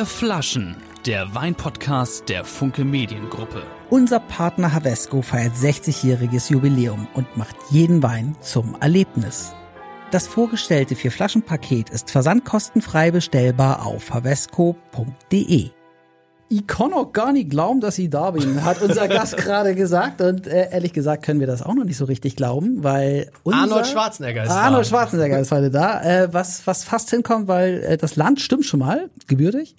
Vier Flaschen, der Weinpodcast der Funke Mediengruppe. Unser Partner Havesco feiert 60-jähriges Jubiläum und macht jeden Wein zum Erlebnis. Das vorgestellte Vier-Flaschen-Paket ist versandkostenfrei bestellbar auf havesco.de. Ich kann auch gar nicht glauben, dass ich da bin, hat unser Gast gerade gesagt. Und äh, ehrlich gesagt können wir das auch noch nicht so richtig glauben, weil unser Arnold Schwarzenegger ist Arnold da. Schwarzenegger ist heute da, äh, was, was fast hinkommt, weil äh, das Land stimmt schon mal, gebürtig.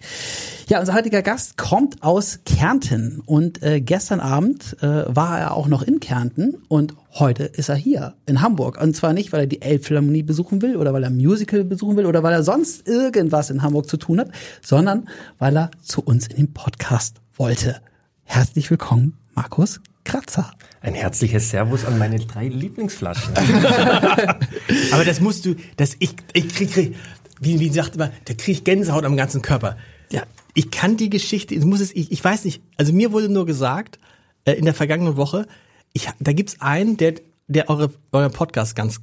Ja, unser heutiger Gast kommt aus Kärnten und äh, gestern Abend äh, war er auch noch in Kärnten und heute ist er hier in Hamburg. Und zwar nicht, weil er die Elbphilharmonie besuchen will oder weil er ein Musical besuchen will oder weil er sonst irgendwas in Hamburg zu tun hat, sondern weil er zu uns in den Podcast wollte. Herzlich willkommen, Markus Kratzer. Ein herzliches Servus an meine drei Lieblingsflaschen. Aber das musst du, das ich, ich krieg, krieg wie, wie sagt immer, da krieg ich Gänsehaut am ganzen Körper. Ja. Ich kann die Geschichte, ich muss es, ich, ich weiß nicht, also mir wurde nur gesagt, äh, in der vergangenen Woche, ich, da gibt's einen, der, der eure, euren Podcast ganz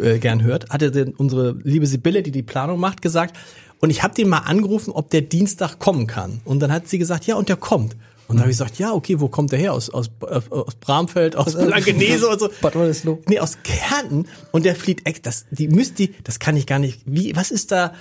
äh, gern hört, hatte den, unsere liebe Sibylle, die die Planung macht, gesagt, und ich habe den mal angerufen, ob der Dienstag kommen kann. Und dann hat sie gesagt, ja, und der kommt. Und dann habe ich gesagt, ja, okay, wo kommt der her? Aus, aus, aus Bramfeld, aus Blankenese und so. Bad Oldesloe. Nee, aus Kärnten. Und der flieht echt, das, die müsst die, das kann ich gar nicht, wie, was ist da,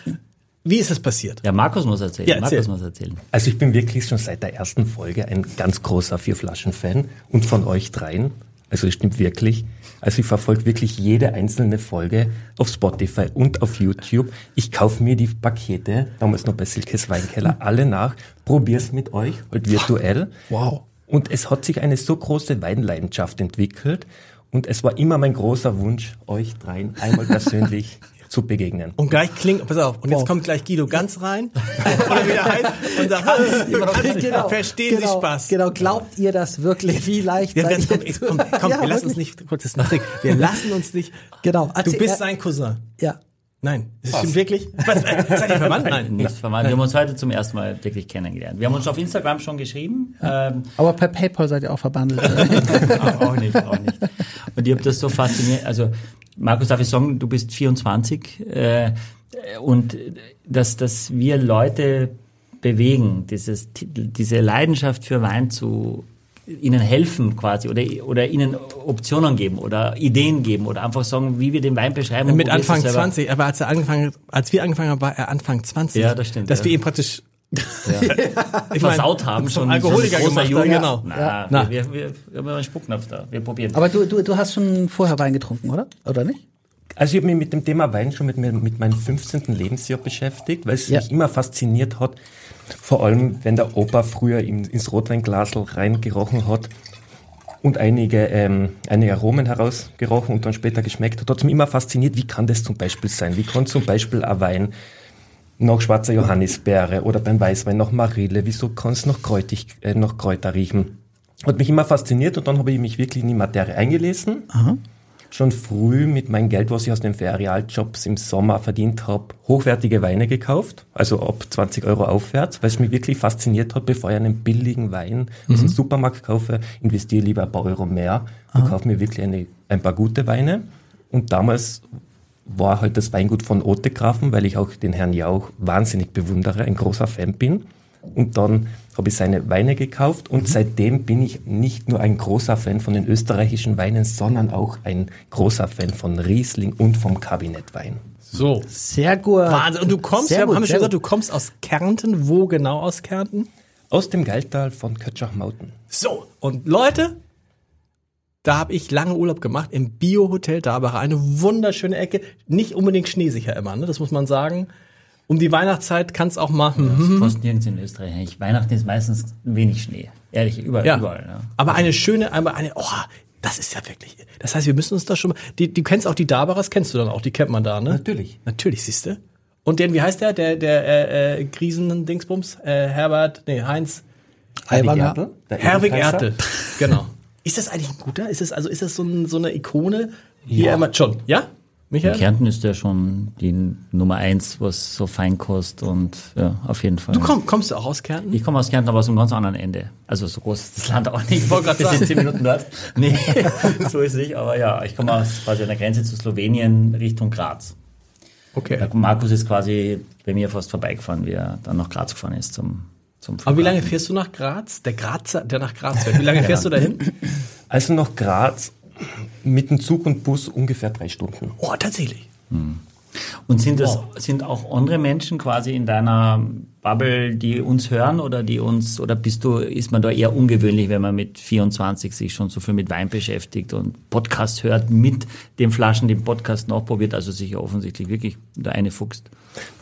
wie ist das passiert? Ja, Markus muss erzählen. Ja, erzähl. Markus muss erzählen. Also ich bin wirklich schon seit der ersten Folge ein ganz großer Vier-Flaschen-Fan und von euch dreien. Also es stimmt wirklich. Also ich verfolge wirklich jede einzelne Folge auf Spotify und auf YouTube. Ich kaufe mir die Pakete, damals noch bei Silkes Weinkeller, alle nach, probier's mit euch, halt virtuell. Wow. Und es hat sich eine so große Weinleidenschaft entwickelt und es war immer mein großer Wunsch, euch dreien einmal persönlich zu begegnen. Und gleich klingt, pass auf, und jetzt kommt gleich Guido ganz rein, oder wie der heißt, und sagt, Hans, verstehen Sie Spaß. Genau, glaubt ihr das wirklich? Wie leicht Ja, seid ganz, komm, zu- komm, komm Ja, wir lassen uns wirklich. nicht, kurz das Nachdenken. Wir lassen uns nicht, Genau. du bist äh, sein Cousin. Ja. Nein, das stimmt wirklich? Was, äh, seid ihr verwandt? Nein. Nicht verwandt. Wir haben uns heute zum ersten Mal wirklich kennengelernt. Wir haben uns auf Instagram schon geschrieben. Ähm, Aber per PayPal seid ihr auch verbandelt. auch, auch nicht, auch nicht. Und ich habe das so fasziniert. Also, Markus, darf ich sagen, du bist 24 äh, und dass, dass wir Leute bewegen, dieses, diese Leidenschaft für Wein zu ihnen helfen quasi oder, oder ihnen Optionen geben oder Ideen geben oder einfach sagen, wie wir den Wein beschreiben. und Mit Anfang es selber. 20, aber als er angefangen, als wir angefangen haben, war er Anfang 20. Ja, das stimmt, Dass ja. wir ihn praktisch, ich versaut haben, schon Alkoholiker großer gemacht Junge. genau. Na, Na. Wir, wir, wir haben einen Spucknapf da. Wir probieren. Aber du, du, du hast schon vorher Wein getrunken, oder? Oder nicht? Also ich habe mich mit dem Thema Wein schon mit, mir, mit meinem 15. Lebensjahr beschäftigt, weil es Ja. mich immer fasziniert hat, vor allem wenn der Opa früher in, ins Rotweinglasel reingerochen hat und einige, ähm, einige Aromen herausgerochen und dann später geschmeckt hat, hat es mich immer fasziniert, wie kann das zum Beispiel sein? Wie kann zum Beispiel ein Wein nach schwarzer Johannisbeere oder beim Weißwein nach Marille, wieso kann es noch, kräutig, äh, noch Kräuter riechen? Hat mich immer fasziniert und dann habe ich mich wirklich in die Materie eingelesen. Schon früh mit meinem Geld, was ich aus den Ferialjobs im Sommer verdient habe, hochwertige Weine gekauft, also ab 20 Euro aufwärts, weil es mich wirklich fasziniert hat, bevor ich einen billigen Wein aus dem Supermarkt kaufe, investiere lieber ein paar Euro mehr und kaufe mir wirklich eine, ein paar gute Weine. Und damals war halt das Weingut von Otegrafen, weil ich auch den Herrn Jauch wahnsinnig bewundere, ein großer Fan bin. Und dann habe ich seine Weine gekauft und seitdem bin ich nicht nur ein großer Fan von den österreichischen Weinen, sondern auch ein großer Fan von Riesling und vom Kabinettwein. So. Sehr gut. Wahnsinn. Und du kommst, Sehr wir haben gut, haben schon gesagt, du kommst aus Kärnten. Wo genau aus Kärnten? Aus dem Geiltal von Kötschach-Mauten. So, und Leute, da habe ich lange Urlaub gemacht im Bio-Hotel Dabach. Eine wunderschöne Ecke. Nicht unbedingt schneesicher immer, ne? das muss man sagen. Um die Weihnachtszeit kann es auch mal. Mhm. Fast nirgends in Österreich. Weihnachten ist meistens wenig Schnee. Ehrlich, überall. Ja. überall ja. Aber eine schöne, einmal eine, oh, das ist ja wirklich. Das heißt, wir müssen uns da schon mal. Die, du kennst auch die Dabaras, kennst du dann auch, die kennt man da, ne? Natürlich. Natürlich, siehst du. Und den, wie heißt der? Der, der äh, äh, Griesen-Dingsbums? Äh, Herbert, nee, Heinz. Ertel, der Herwig. Ertel. Genau. Ist das eigentlich ein guter? Ist das, also ist das so, ein, so eine Ikone? Ja. Immer, schon, ja? In Michael? Kärnten ist der schon die Nummer eins, was so Feinkost und ja, auf jeden Fall. Du komm, kommst du auch aus Kärnten? ich komme aus Kärnten, aber aus einem ganz anderen Ende. Also so groß ist das Land auch nicht. Ich wollte sind sagen. zehn Minuten dort. Nee, so ist es nicht. Aber ja, ich komme aus quasi an der Grenze zu Slowenien Richtung Graz. Okay. Der Markus ist quasi bei mir fast vorbeigefahren, wie er dann nach Graz gefahren ist zum Aber wie lange fährst du nach Graz? Der Grazer, der nach Graz fährt. Wie lange fährst du dahin? Also nach Graz mit dem Zug und Bus ungefähr drei Stunden. Oh, tatsächlich. Und sind das sind auch andere Menschen quasi in deiner Bubble, die uns hören oder die uns oder bist du ist man da eher ungewöhnlich, wenn man mit 24 sich schon so viel mit Wein beschäftigt und Podcast hört, mit den Flaschen den Podcast nachprobiert, also sich ja offensichtlich wirklich da eine fuchst.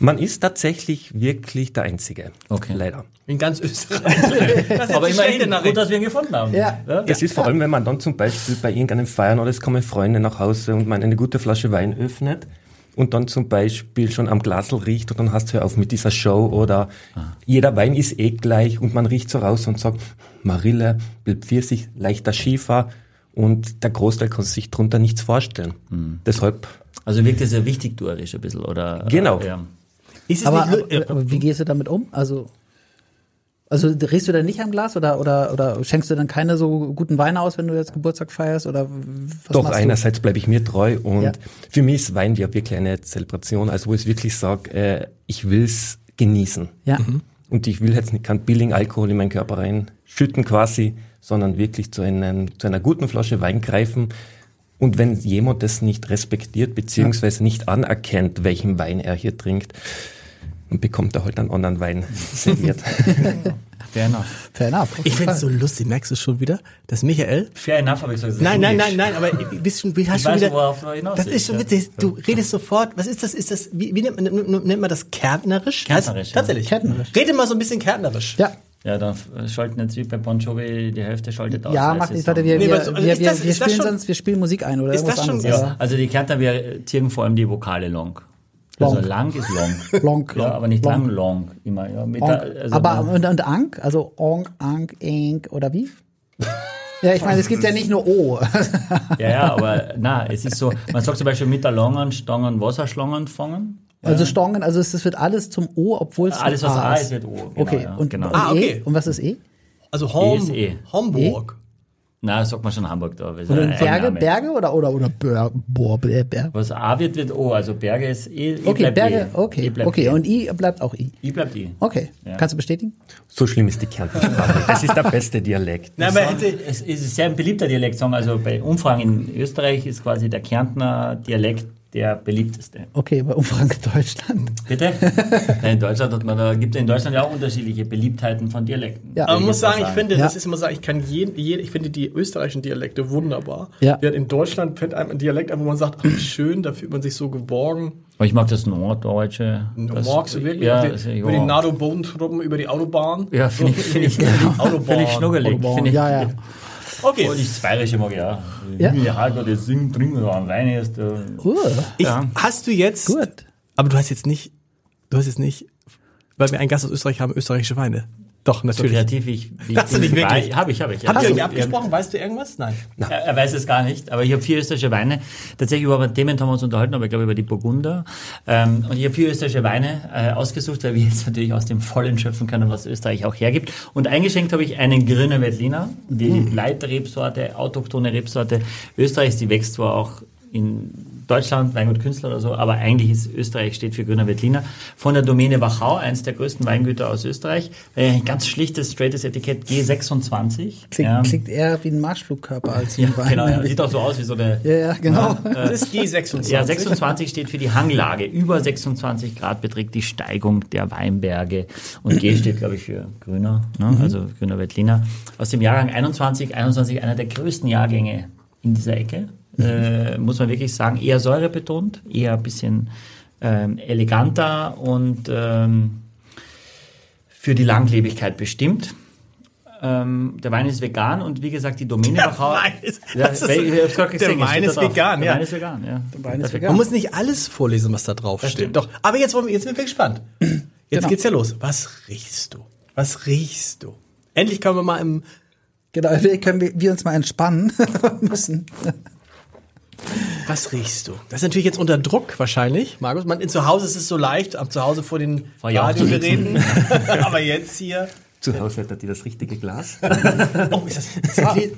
Man ist tatsächlich wirklich der Einzige. Okay. Leider. In ganz Österreich. Aber immerhin gut, dass wir ihn gefunden haben. Ja. Es ist vor allem, wenn man dann zum Beispiel bei irgendeinem Feiern oder es kommen Freunde nach Hause und man eine gute Flasche Wein öffnet und dann zum Beispiel schon am Glasl riecht und dann hast du hör auf mit dieser Show oder jeder Wein ist eh gleich und man riecht so raus und sagt, Marille, Pfirsich, leichter Schiefer und der Großteil kann sich drunter nichts vorstellen. Deshalb, Also wirkt das ja wichtig tourisch ein bisschen, oder? Genau. Ja. Ist es Aber, nicht, aber, aber wie gehst du damit um? Also, also drehst du dann nicht am Glas oder, oder, oder schenkst du dann keine so guten Weine aus, wenn du jetzt Geburtstag feierst? Oder was doch einerseits bleibe ich mir treu und Ja. für mich ist Wein ja wirklich eine Zelebration, also wo ich wirklich sage, äh, ich will's genießen. Ja. Und ich will jetzt nicht keinen billigen Alkohol in meinen Körper reinschütten quasi, sondern wirklich zu, einem, zu einer guten Flasche Wein greifen. Und wenn jemand das nicht respektiert beziehungsweise nicht anerkennt, welchen Wein er hier trinkt, dann bekommt er halt einen anderen Wein serviert. Fair enough. Fair enough. ich finde es so lustig, merkst du schon wieder, dass Michael Fair enough, habe ich gesagt. Das ist Nein, nein, nein, nein, aber bist schon, hast Ich schon weiß, wieder. worauf du hinaus das ist schon witzig. Du redest sofort. Was ist das? Ist das? Wie, wie nennt, man, nennt man das? Kärntnerisch? Kärntnerisch, Heißt- ja. Tatsächlich. Kärntnerisch. Rede mal so ein bisschen Kärntnerisch. Ja. Ja, dann äh, schalten jetzt wie bei Bon Jovi die Hälfte schaltet aus. Ja, macht es nicht, warte, so- wir, Nee, wir, so- also wir, spielen sonst, wir spielen Musik ein oder Ist das schon- ja. Also die Kärntner, wir ziehen vor allem die Vokale long. Long. Also lang ist long. Long, Ja, long, aber nicht long. lang, long. Immer, ja. Mit der, also aber und, und Ank, also Onk, Ank, Enk oder wie? ja, ich meine, es gibt ja nicht nur O. ja, ja, aber na, es ist so, man sagt zum Beispiel mit der langen Stangen Wasserschlangen fangen. Also Stongen, also es, es wird alles zum O, obwohl es Alles, was A ist. ist, wird O. Genau, Okay, ja, und, genau. und Ah, okay. E? Und was ist E? Also Hom, E ist E. Homburg. Na, sagt man schon Hamburg da. Und ein Berge. Berge oder oder oder Bör, Bär. Was A wird, wird O. Also Berge ist E. I Okay, bleibt Berge, E. okay, I bleibt okay. E. Und I bleibt auch I. I bleibt I. Okay, Ja. kannst du bestätigen? so schlimm ist die Kärntnersprache. Das ist der beste Dialekt. Nein, aber hätte, Es ist sehr ein beliebter Dialekt. sagen. Also bei Umfragen in Österreich ist quasi der Kärntner Dialekt der beliebteste. Okay, bei Umfragen Deutschland. Bitte? Nein, in Deutschland hat man, da gibt es in Deutschland ja auch unterschiliche Beliebtheiten von Dialekten. Ja. aber man muss sagen, ich finde, Ja. das ist immer sagen, ich kann jeden, jeden, ich finde die österreichischen Dialekte wunderbar. Ja. Während in Deutschland fällt einem ein Dialekt an, wo man sagt, ach, wie schön, da fühlt man sich so geborgen. Aber ich mag das Norddeutsche. Du das, magst du wirklich Ja, die, über die ja. NATO-Bodentruppen, über die Autobahn? Ja, finde ich, finde ich, Autobahn. finde ich schnuggelig. Autobahn. Finde ich, Ja, ja. Okay. Und ich das Bayerische mag ich auch. Ja. Ja, Hardcore, das Singen, Trinken oder am Wein ist. Uh, Ich, Ja. Hast du jetzt, gut. aber du hast jetzt nicht, du hast jetzt nicht, weil wir einen Gast aus Österreich haben, österreichische Weine. Doch, So natürlich. kreativ ich, wie Hast du nicht wirklich? Habe ich, habe ich. Ihr Also, euch abgesprochen? Weißt du irgendwas? Nein. Er, er weiß es gar nicht, aber ich habe vier österreichische Weine. Tatsächlich über Themen haben wir uns unterhalten, aber ich glaube über die Burgunder. Ähm, und ich habe vier österreichische Weine äh, ausgesucht, weil wir jetzt natürlich aus dem Vollen schöpfen können, was Österreich auch hergibt. Und eingeschenkt habe ich einen grünen Veltliner, die Leitrebsorte, autochtone Rebsorte Österreichs. Die wächst zwar auch in Deutschland, Weingut Künstler oder so, aber eigentlich ist Österreich steht für grüner Veltliner. Von der Domäne Wachau, eins der größten Weingüter aus Österreich. Äh, Ein ganz schlichtes, straightes Etikett G26. Klingt, Ja. klingt eher wie ein Marschflugkörper als Ja, ein Wein. genau, ja. Sieht auch so aus wie so eine. Ja, ja, genau. Das ist G26. Ja, 26 steht für die Hanglage. Über 26 Grad beträgt die Steigung der Weinberge. Und G steht, glaube ich, für grüner, ne? also grüner Veltliner. Aus dem Jahrgang 21, 21 einer der größten Jahrgänge in dieser Ecke. Äh, muss man wirklich sagen, eher säurebetont, eher ein bisschen ähm, eleganter und ähm, für die Langlebigkeit bestimmt. Ähm, der Wein ist vegan und wie gesagt, die Domäne Der Wachau. Wein ist- ja, das ist- der gesehen, es Wein ist vegan, der. Wein ist vegan, ja. Der Wein ist vegan. Man muss nicht alles vorlesen, was da drauf steht. stimmt. Doch. Aber jetzt, wollen wir, jetzt sind wir gespannt. Jetzt Genau. geht's ja los. Was riechst du? Was riechst du? Endlich können wir mal im. Genau, wir können wir, wir uns mal entspannen müssen. Was riechst du? Das ist natürlich jetzt unter Druck wahrscheinlich, Markus. Man, in zu Hause ist es so leicht, am zu Hause vor den Radiogeräten. Aber jetzt hier. Zu Hause er die das richtige Glas. Oh, ist das,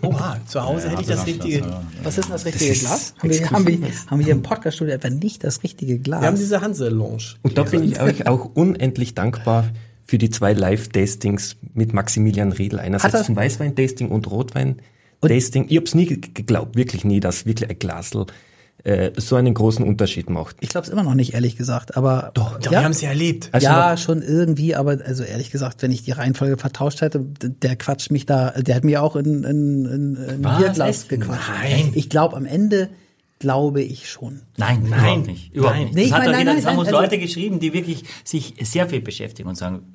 Oha, zu Hause hätte ich das richtige. Was ist denn das richtige Glas? Haben wir, haben, wir, haben wir hier im Podcast-Studio etwa nicht das richtige Glas? Wir haben diese Hanse-Lounge. Und da bin ich euch auch unendlich dankbar für die zwei Live-Tastings mit Maximilian Riedl. Hat Einerseits er- zum Weißwein-Tasting und Rotwein-Tasting. Ich hab's nie ge- geglaubt, wirklich nie, dass wirklich ein Glasl äh, so einen großen Unterschied macht. ich glaube es immer noch nicht, ehrlich gesagt. Aber Doch, ja, wir haben es ja erlebt. Also ja, schon irgendwie, aber also ehrlich gesagt, wenn ich die Reihenfolge vertauscht hätte, der quatscht mich da, der hat mir auch in, in, in, in? Bierglas gequatscht. Nein. Ich glaube am Ende glaube ich schon. Nein, Nein, überhaupt nicht. Überhaupt nein. nicht. Nee, das, ich hat meine, doch nein, nein, das haben nein, uns also- Leute geschrieben, die wirklich sich sehr viel beschäftigen und sagen,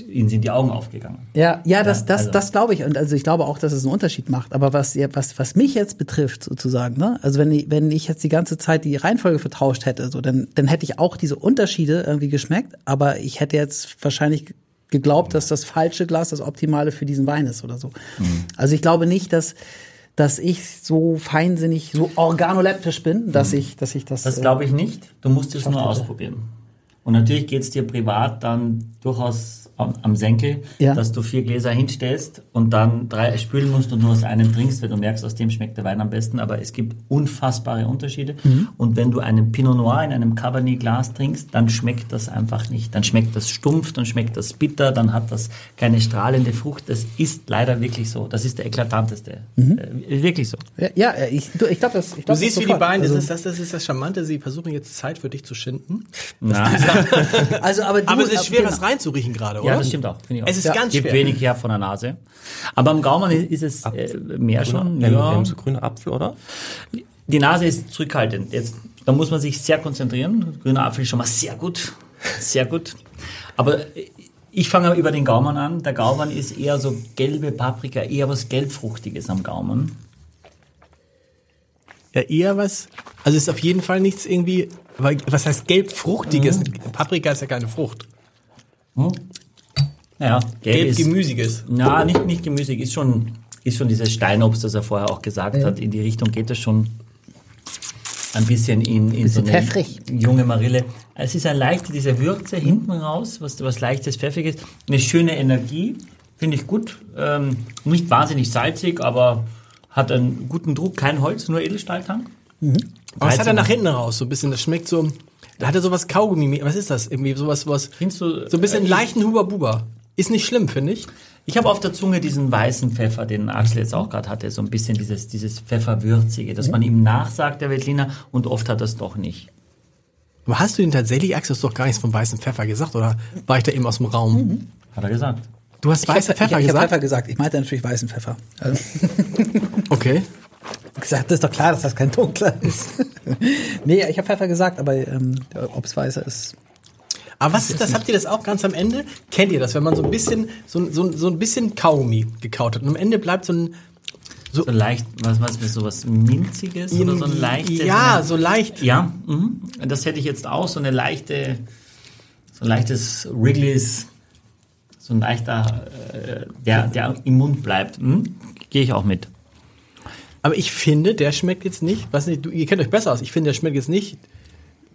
ihnen sind die Augen aufgegangen. Ja, ja, das, das, also- das glaube ich. Und also ich glaube auch, dass es einen Unterschied macht. Aber was, was, was mich jetzt betrifft, sozusagen, ne? Also wenn ich, wenn ich jetzt die ganze Zeit die Reihenfolge vertauscht hätte, so, dann, dann hätte ich auch diese Unterschiede irgendwie geschmeckt. Aber ich hätte jetzt wahrscheinlich geglaubt, dass das falsche Glas das Optimale für diesen Wein ist oder so. Mhm. Also ich glaube nicht, dass, dass ich so feinsinnig, so organoleptisch bin, dass ich, dass ich das. Das äh, glaube ich nicht. Du musst es nur hätte. ausprobieren. Und natürlich geht es dir privat dann durchaus am, am Senkel, Ja. dass du vier Gläser hinstellst und dann drei spülen musst und nur aus einem trinkst, weil du merkst, aus dem schmeckt der Wein am besten. Aber es gibt unfassbare Unterschiede. Mhm. Und wenn du einen Pinot Noir in einem Cabernet-Glas trinkst, dann schmeckt das einfach nicht. Dann schmeckt das stumpf, dann schmeckt das bitter, dann hat das keine strahlende Frucht. Das ist leider wirklich so. Das ist der eklatanteste. Mhm. Äh, wirklich so. Ja, ja, ich, du, ich glaube das. Ich Du glaub, siehst, das wie die beiden, Also, das, ist, das, das ist das Charmante, sie versuchen jetzt Zeit für dich zu schinden. Na, also, aber, du, Aber es ist schwer, genau. was reinzuriechen gerade, oder? Ja, das stimmt auch. finde ich auch. Es ist Ja. ganz Gibt schwer. wenig her von der Nase. Aber am Gaumen ist es äh, mehr schon. Ein, Ja. ein so grüner Apfel, oder? Die Nase ist zurückhaltend. Jetzt, da muss man sich sehr konzentrieren. Grüner Apfel ist schon mal sehr gut. Sehr gut. Aber äh, ich fange über den Gaumen an. Der Gaumen ist eher so gelbe Paprika, eher was Gelbfruchtiges am Gaumen. Ja, eher was. Also es ist auf jeden Fall nichts irgendwie. Was heißt gelb-fruchtiges? Paprika ist ja keine Frucht. Ja, gelb ist, Gelb-gemüsiges. Na, nicht, nicht gemüsig. Ist schon, ist schon dieses Steinobst, das er vorher auch gesagt hat. In die Richtung geht es schon ein bisschen in, in so Bisschen eine pfeffrig. junge Marille. Es ist eine leichte, diese Würze hinten raus, was, was leichtes, pfeffiges. Eine schöne Energie, finde ich gut. Ähm, nicht wahnsinnig salzig, aber hat einen guten Druck. Kein Holz, nur Edelstahltank. Aber was hat er 13. nach hinten raus? So ein bisschen, das schmeckt so. Da hat er sowas Kaugummi. Was ist das? Irgendwie sowas, was. Findest du, So ein bisschen äh, leichten Huber-Buber. Ist nicht schlimm, finde ich. Ich habe auf der Zunge diesen weißen Pfeffer, den Axel jetzt auch gerade hatte, so ein bisschen dieses, dieses Pfefferwürzige, dass man ihm nachsagt, der Veltliner, und oft hat er es doch nicht. Aber hast du denn tatsächlich, Axel, hast du doch gar nichts vom weißen Pfeffer gesagt? Oder war ich da eben aus dem Raum? Hat er gesagt. Du hast Ich weißer Pfeffer ich, ich gesagt? Pfeffer gesagt. Ich meinte natürlich weißen Pfeffer. Also, Okay. gesagt, das ist doch klar, dass das kein dunkler ist. nee, ich habe Pfeffer gesagt, aber ähm, ob es weißer ist. Aber was ist das? Habt ihr das auch ganz am Ende? Kennt ihr das, wenn man so ein bisschen, so, so, so ein bisschen Kaugummi gekaut hat und am Ende bleibt so ein, So leicht, was, was, so was Minziges oder so ein leichtes. ja, so leicht. Ja, mhm. das hätte ich jetzt auch, so eine leichte, so ein leichtes Wrigley's, so ein leichter, äh, der, der im Mund bleibt. Mhm. Gehe ich auch mit. Aber ich finde, der schmeckt jetzt nicht, was nicht, du, ihr kennt euch besser aus, ich finde, der schmeckt jetzt nicht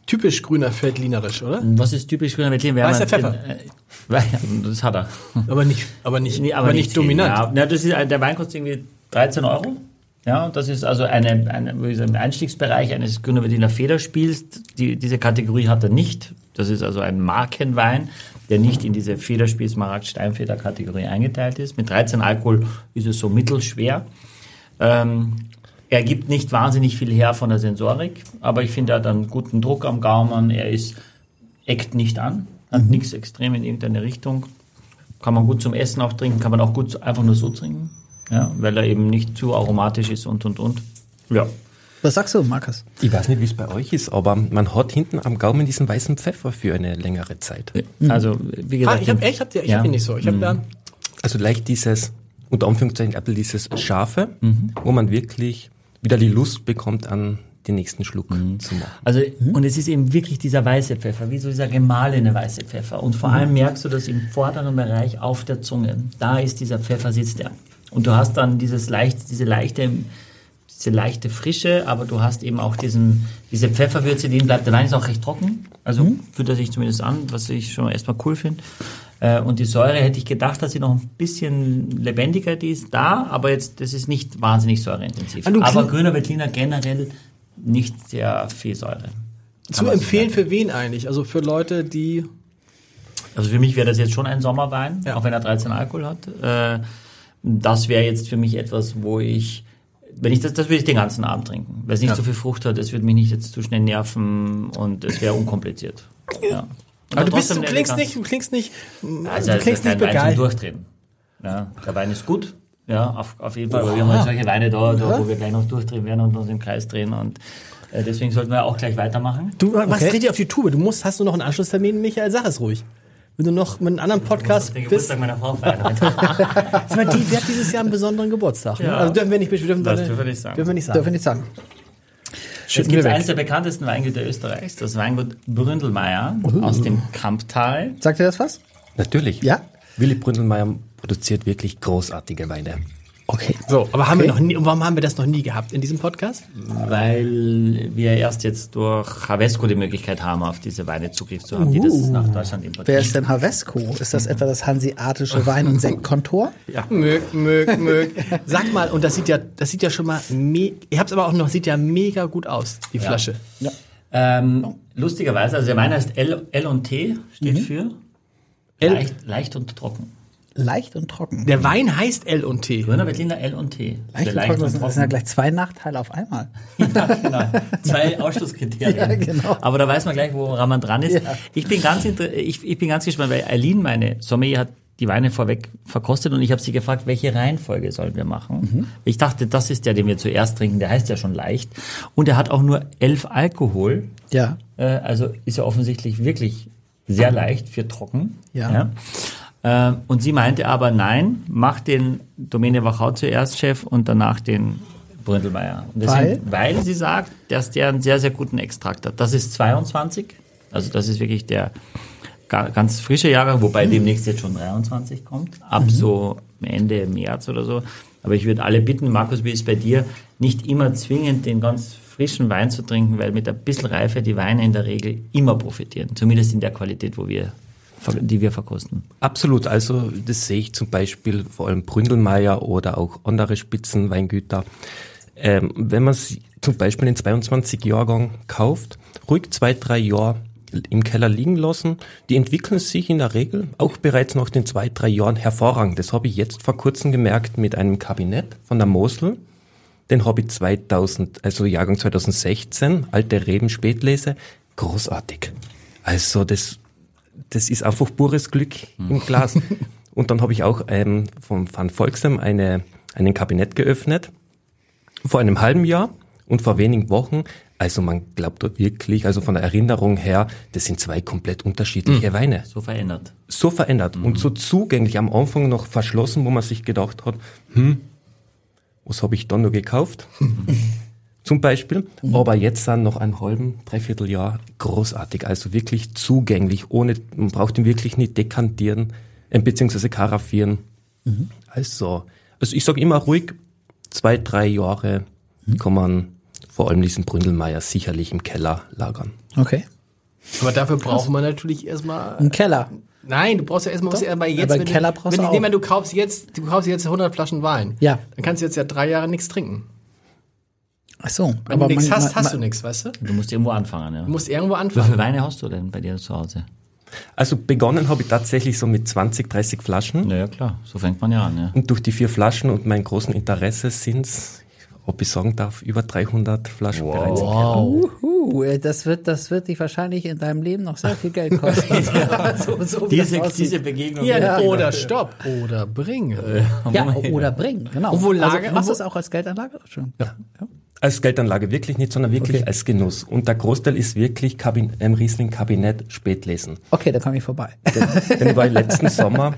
typisch grüner Feldlinerisch, oder? Was ist typisch grüner haben Weißer ja Pfeffer. Den, äh, das hat er. Aber nicht, aber nicht, Nee, aber nicht dominant. Ja, ja, das ist, der Wein kostet irgendwie 13 Euro. Ja, das ist also eine, eine, würde ich sagen, ein Einstiegsbereich eines Grüner Veltliner Federspiels. Die, diese Kategorie hat er nicht. Das ist also ein Markenwein, der nicht in diese Federspiel Smaragd Steinfeder Kategorie eingeteilt ist. Mit 13 Alkohol ist es so mittelschwer. Ähm, er gibt nicht wahnsinnig viel her von der Sensorik, aber ich finde, er hat einen guten Druck am Gaumen. Er ist, eckt nicht an, hat nichts extrem in irgendeine Richtung. Kann man gut zum Essen auch trinken, kann man auch gut einfach nur so trinken, ja, weil er eben nicht zu aromatisch ist und und und. Ja. Was sagst du, Markus? Ich weiß nicht, wie es bei euch ist, aber man hat hinten am Gaumen diesen weißen Pfeffer für eine längere Zeit. Also, wie Ah, gesagt. ich habe echt, habt ihr, ich Ja. hab ihn nicht so. Ich habe da, Also leicht dieses, unter Anführungszeichen, Apple, dieses Scharfe, Mhm. wo man wirklich wieder die Lust bekommt, an den nächsten Schluck Mhm. zu machen. Also, und es ist eben wirklich dieser weiße Pfeffer, wie so dieser gemahlene weiße Pfeffer. Und vor allem merkst du das im vorderen Bereich auf der Zunge. Da ist dieser Pfeffer, sitzt er. Und du hast dann dieses leicht, diese leichte, diese leichte Frische, aber du hast eben auch diesen, diese Pfefferwürze, die ihm bleibt. Der Wein ist auch recht trocken. Also fühlt er sich zumindest an, was ich schon erstmal cool finde. Äh, und die Säure hätte ich gedacht, dass sie noch ein bisschen lebendiger die ist da, aber jetzt das ist nicht wahnsinnig säureintensiv. Du aber grüner Veltliner generell nicht sehr viel Säure. Kann Zu empfehlen für wen eigentlich? Also für Leute, die Also für mich wäre das jetzt schon ein Sommerwein, Ja. auch wenn er 13 Alkohol hat. Äh, das wäre jetzt für mich etwas, wo ich, wenn ich das, das würde ich den ganzen Abend trinken. Weil es nicht so viel Frucht hat, es würde mich nicht jetzt zu schnell nerven und es wäre unkompliziert. Ja. Und Aber du, bist, du klingst Eleganz. nicht, du klingst nicht, Also du klingst ist nicht Wein zum begeistert. Durchdrehen. Ja, der Wein ist gut. Ja, auf, auf jeden Fall. Aber wir haben halt solche Weine da, da, wo wir gleich noch durchdrehen werden und uns im Kreis drehen. Und äh, deswegen sollten wir auch gleich weitermachen. Du, was Okay. dreht dir auf die Tube? Du musst, hast du noch einen Anschlusstermin, Michael? Sag es ruhig. Wenn du noch mit einem anderen Podcast Der bist. Geburtstag meiner Frau feiern. Sag mal, die, die hat dieses Jahr einen besonderen Geburtstag. Ne? Ja. Also dürfen wir nicht, wir dürfen, Das dürfen wir nicht sagen. Dürfen wir nicht Dürfen wir sagen. nicht sagen. Es Schütten gibt wir weg. eines der bekanntesten Weingüter Österreichs, das Weingut Bründelmeier aus dem Kamptal. Sagt ihr das was? Natürlich. Ja? Willy Bründelmeier produziert wirklich großartige Weine. Okay. So, aber haben Okay. wir noch nie, warum haben wir das noch nie gehabt in diesem Podcast? Weil wir erst jetzt durch Havesco die Möglichkeit haben, auf diese Weine Zugriff zu haben, die das nach Deutschland Wer importieren. ist denn Havesco? Ist das etwa das hanseatische Wein- und Sektkontor? Mög, mög, mög. Sag mal, und das sieht ja, das sieht ja schon mal, me ihr habt es aber auch noch, sieht ja mega gut aus, die Flasche. Ähm, lustigerweise, also der Wein heißt L, L und T, steht für L- leicht, leicht und trocken. Leicht und trocken. Der Wein heißt L und T. Grüner Veltliner L und T. Leicht und trocken, das sind- das sind ja gleich zwei Nachteile auf einmal. Ja, genau. Zwei Ausschlusskriterien. Ja, genau. Aber da weiß man gleich, woran man dran ist. Ja. Ich bin ganz ich, ich bin ganz gespannt, weil Eileen, meine Sommelier, hat die Weine vorweg verkostet und ich habe sie gefragt, welche Reihenfolge sollen wir machen. Mhm. Ich dachte, das ist der, den wir zuerst trinken, der heißt ja schon leicht. Und er hat auch nur elf Alkohol. Ja. Äh, also ist er offensichtlich wirklich sehr leicht für trocken. Ja. Ja. Äh, und sie meinte aber, nein, mach den Domäne Wachau zuerst Chef und danach den Bründelmeier. Deswegen, weil? sie sagt, dass der einen sehr, sehr guten Extrakt hat. Das ist 22, also das ist wirklich der ga- ganz frische Jahrgang, wobei demnächst jetzt schon 23 kommt, ab so Ende März oder so. Aber ich würde alle bitten, Markus, wie ist bei dir, nicht immer zwingend den ganz frischen Wein zu trinken, weil mit ein bisschen Reife die Weine in der Regel immer profitieren. Zumindest in der Qualität, wo wir, die wir verkosten. Absolut, also das sehe ich zum Beispiel vor allem Bründelmeier oder auch andere Spitzenweingüter. Ähm, wenn man sie zum Beispiel den 22 Jahrgang kauft, ruhig zwei, drei Jahre im Keller liegen lassen, die entwickeln sich in der Regel auch bereits nach den zwei, drei Jahren hervorragend. Das habe ich jetzt vor kurzem gemerkt mit einem Kabinett von der Mosel. Den habe ich 2000, also Jahrgang 2016, alte Reben Spätlese, großartig. Also das, das ist einfach pures Glück im Glas. Und dann habe ich auch ähm, von Van Volksem eine, einen Kabinett geöffnet, vor einem halben Jahr und vor wenigen Wochen. Also man glaubt wirklich, also von der Erinnerung her, das sind zwei komplett unterschiedliche Weine So verändert. so verändert und so zugänglich am Anfang noch verschlossen, wo man sich gedacht hat, hm, was habe ich dann noch gekauft? Zum Beispiel. Aber jetzt sind noch ein halben, dreiviertel Jahr großartig, also wirklich zugänglich, ohne, man braucht ihn wirklich nicht dekantieren, äh, beziehungsweise karaffieren. Also, also ich sage immer ruhig, zwei, drei Jahre kann man vor allem diesen Bründelmeier sicherlich im Keller lagern. Okay. Aber dafür braucht man natürlich erstmal. Ein Keller. Nein, du brauchst ja erstmal, was ja aber jetzt, Aber wenn, einen Keller du, brauchst wenn du wir, du kaufst jetzt, du kaufst jetzt 100 Flaschen Wein. Ja. Dann kannst du jetzt ja drei Jahre nichts trinken. Ach so. Wenn du nichts hast, hast du nichts, weißt du? Du musst irgendwo anfangen, ja. Du musst irgendwo Wie anfangen. viele Weine hast du denn bei dir zu Hause? Also begonnen habe ich tatsächlich so mit 20, 30 Flaschen. Naja, klar, so fängt man ja an, ja. Und durch die vier Flaschen und mein großen Interesse sind's, ob ich sagen darf, über 300 Flaschen bereits im Keller. Uhu, äh, das wird, das wird dich wahrscheinlich in deinem Leben noch sehr viel Geld kosten. so, so wie Diese, diese Begegnung. Ja, mit- oder stopp. Oder bring. ja, oder bringen, genau. Und wo Lager- also, machst du es auch als Geldanlage? Schon. Ja. Als Geldanlage wirklich nicht, sondern wirklich Okay. als Genuss. Und der Großteil ist wirklich Kabin ähm, Riesling-Kabinett Spätlesen. Okay, dann komme ich vorbei. Denn ich war letzten Sommer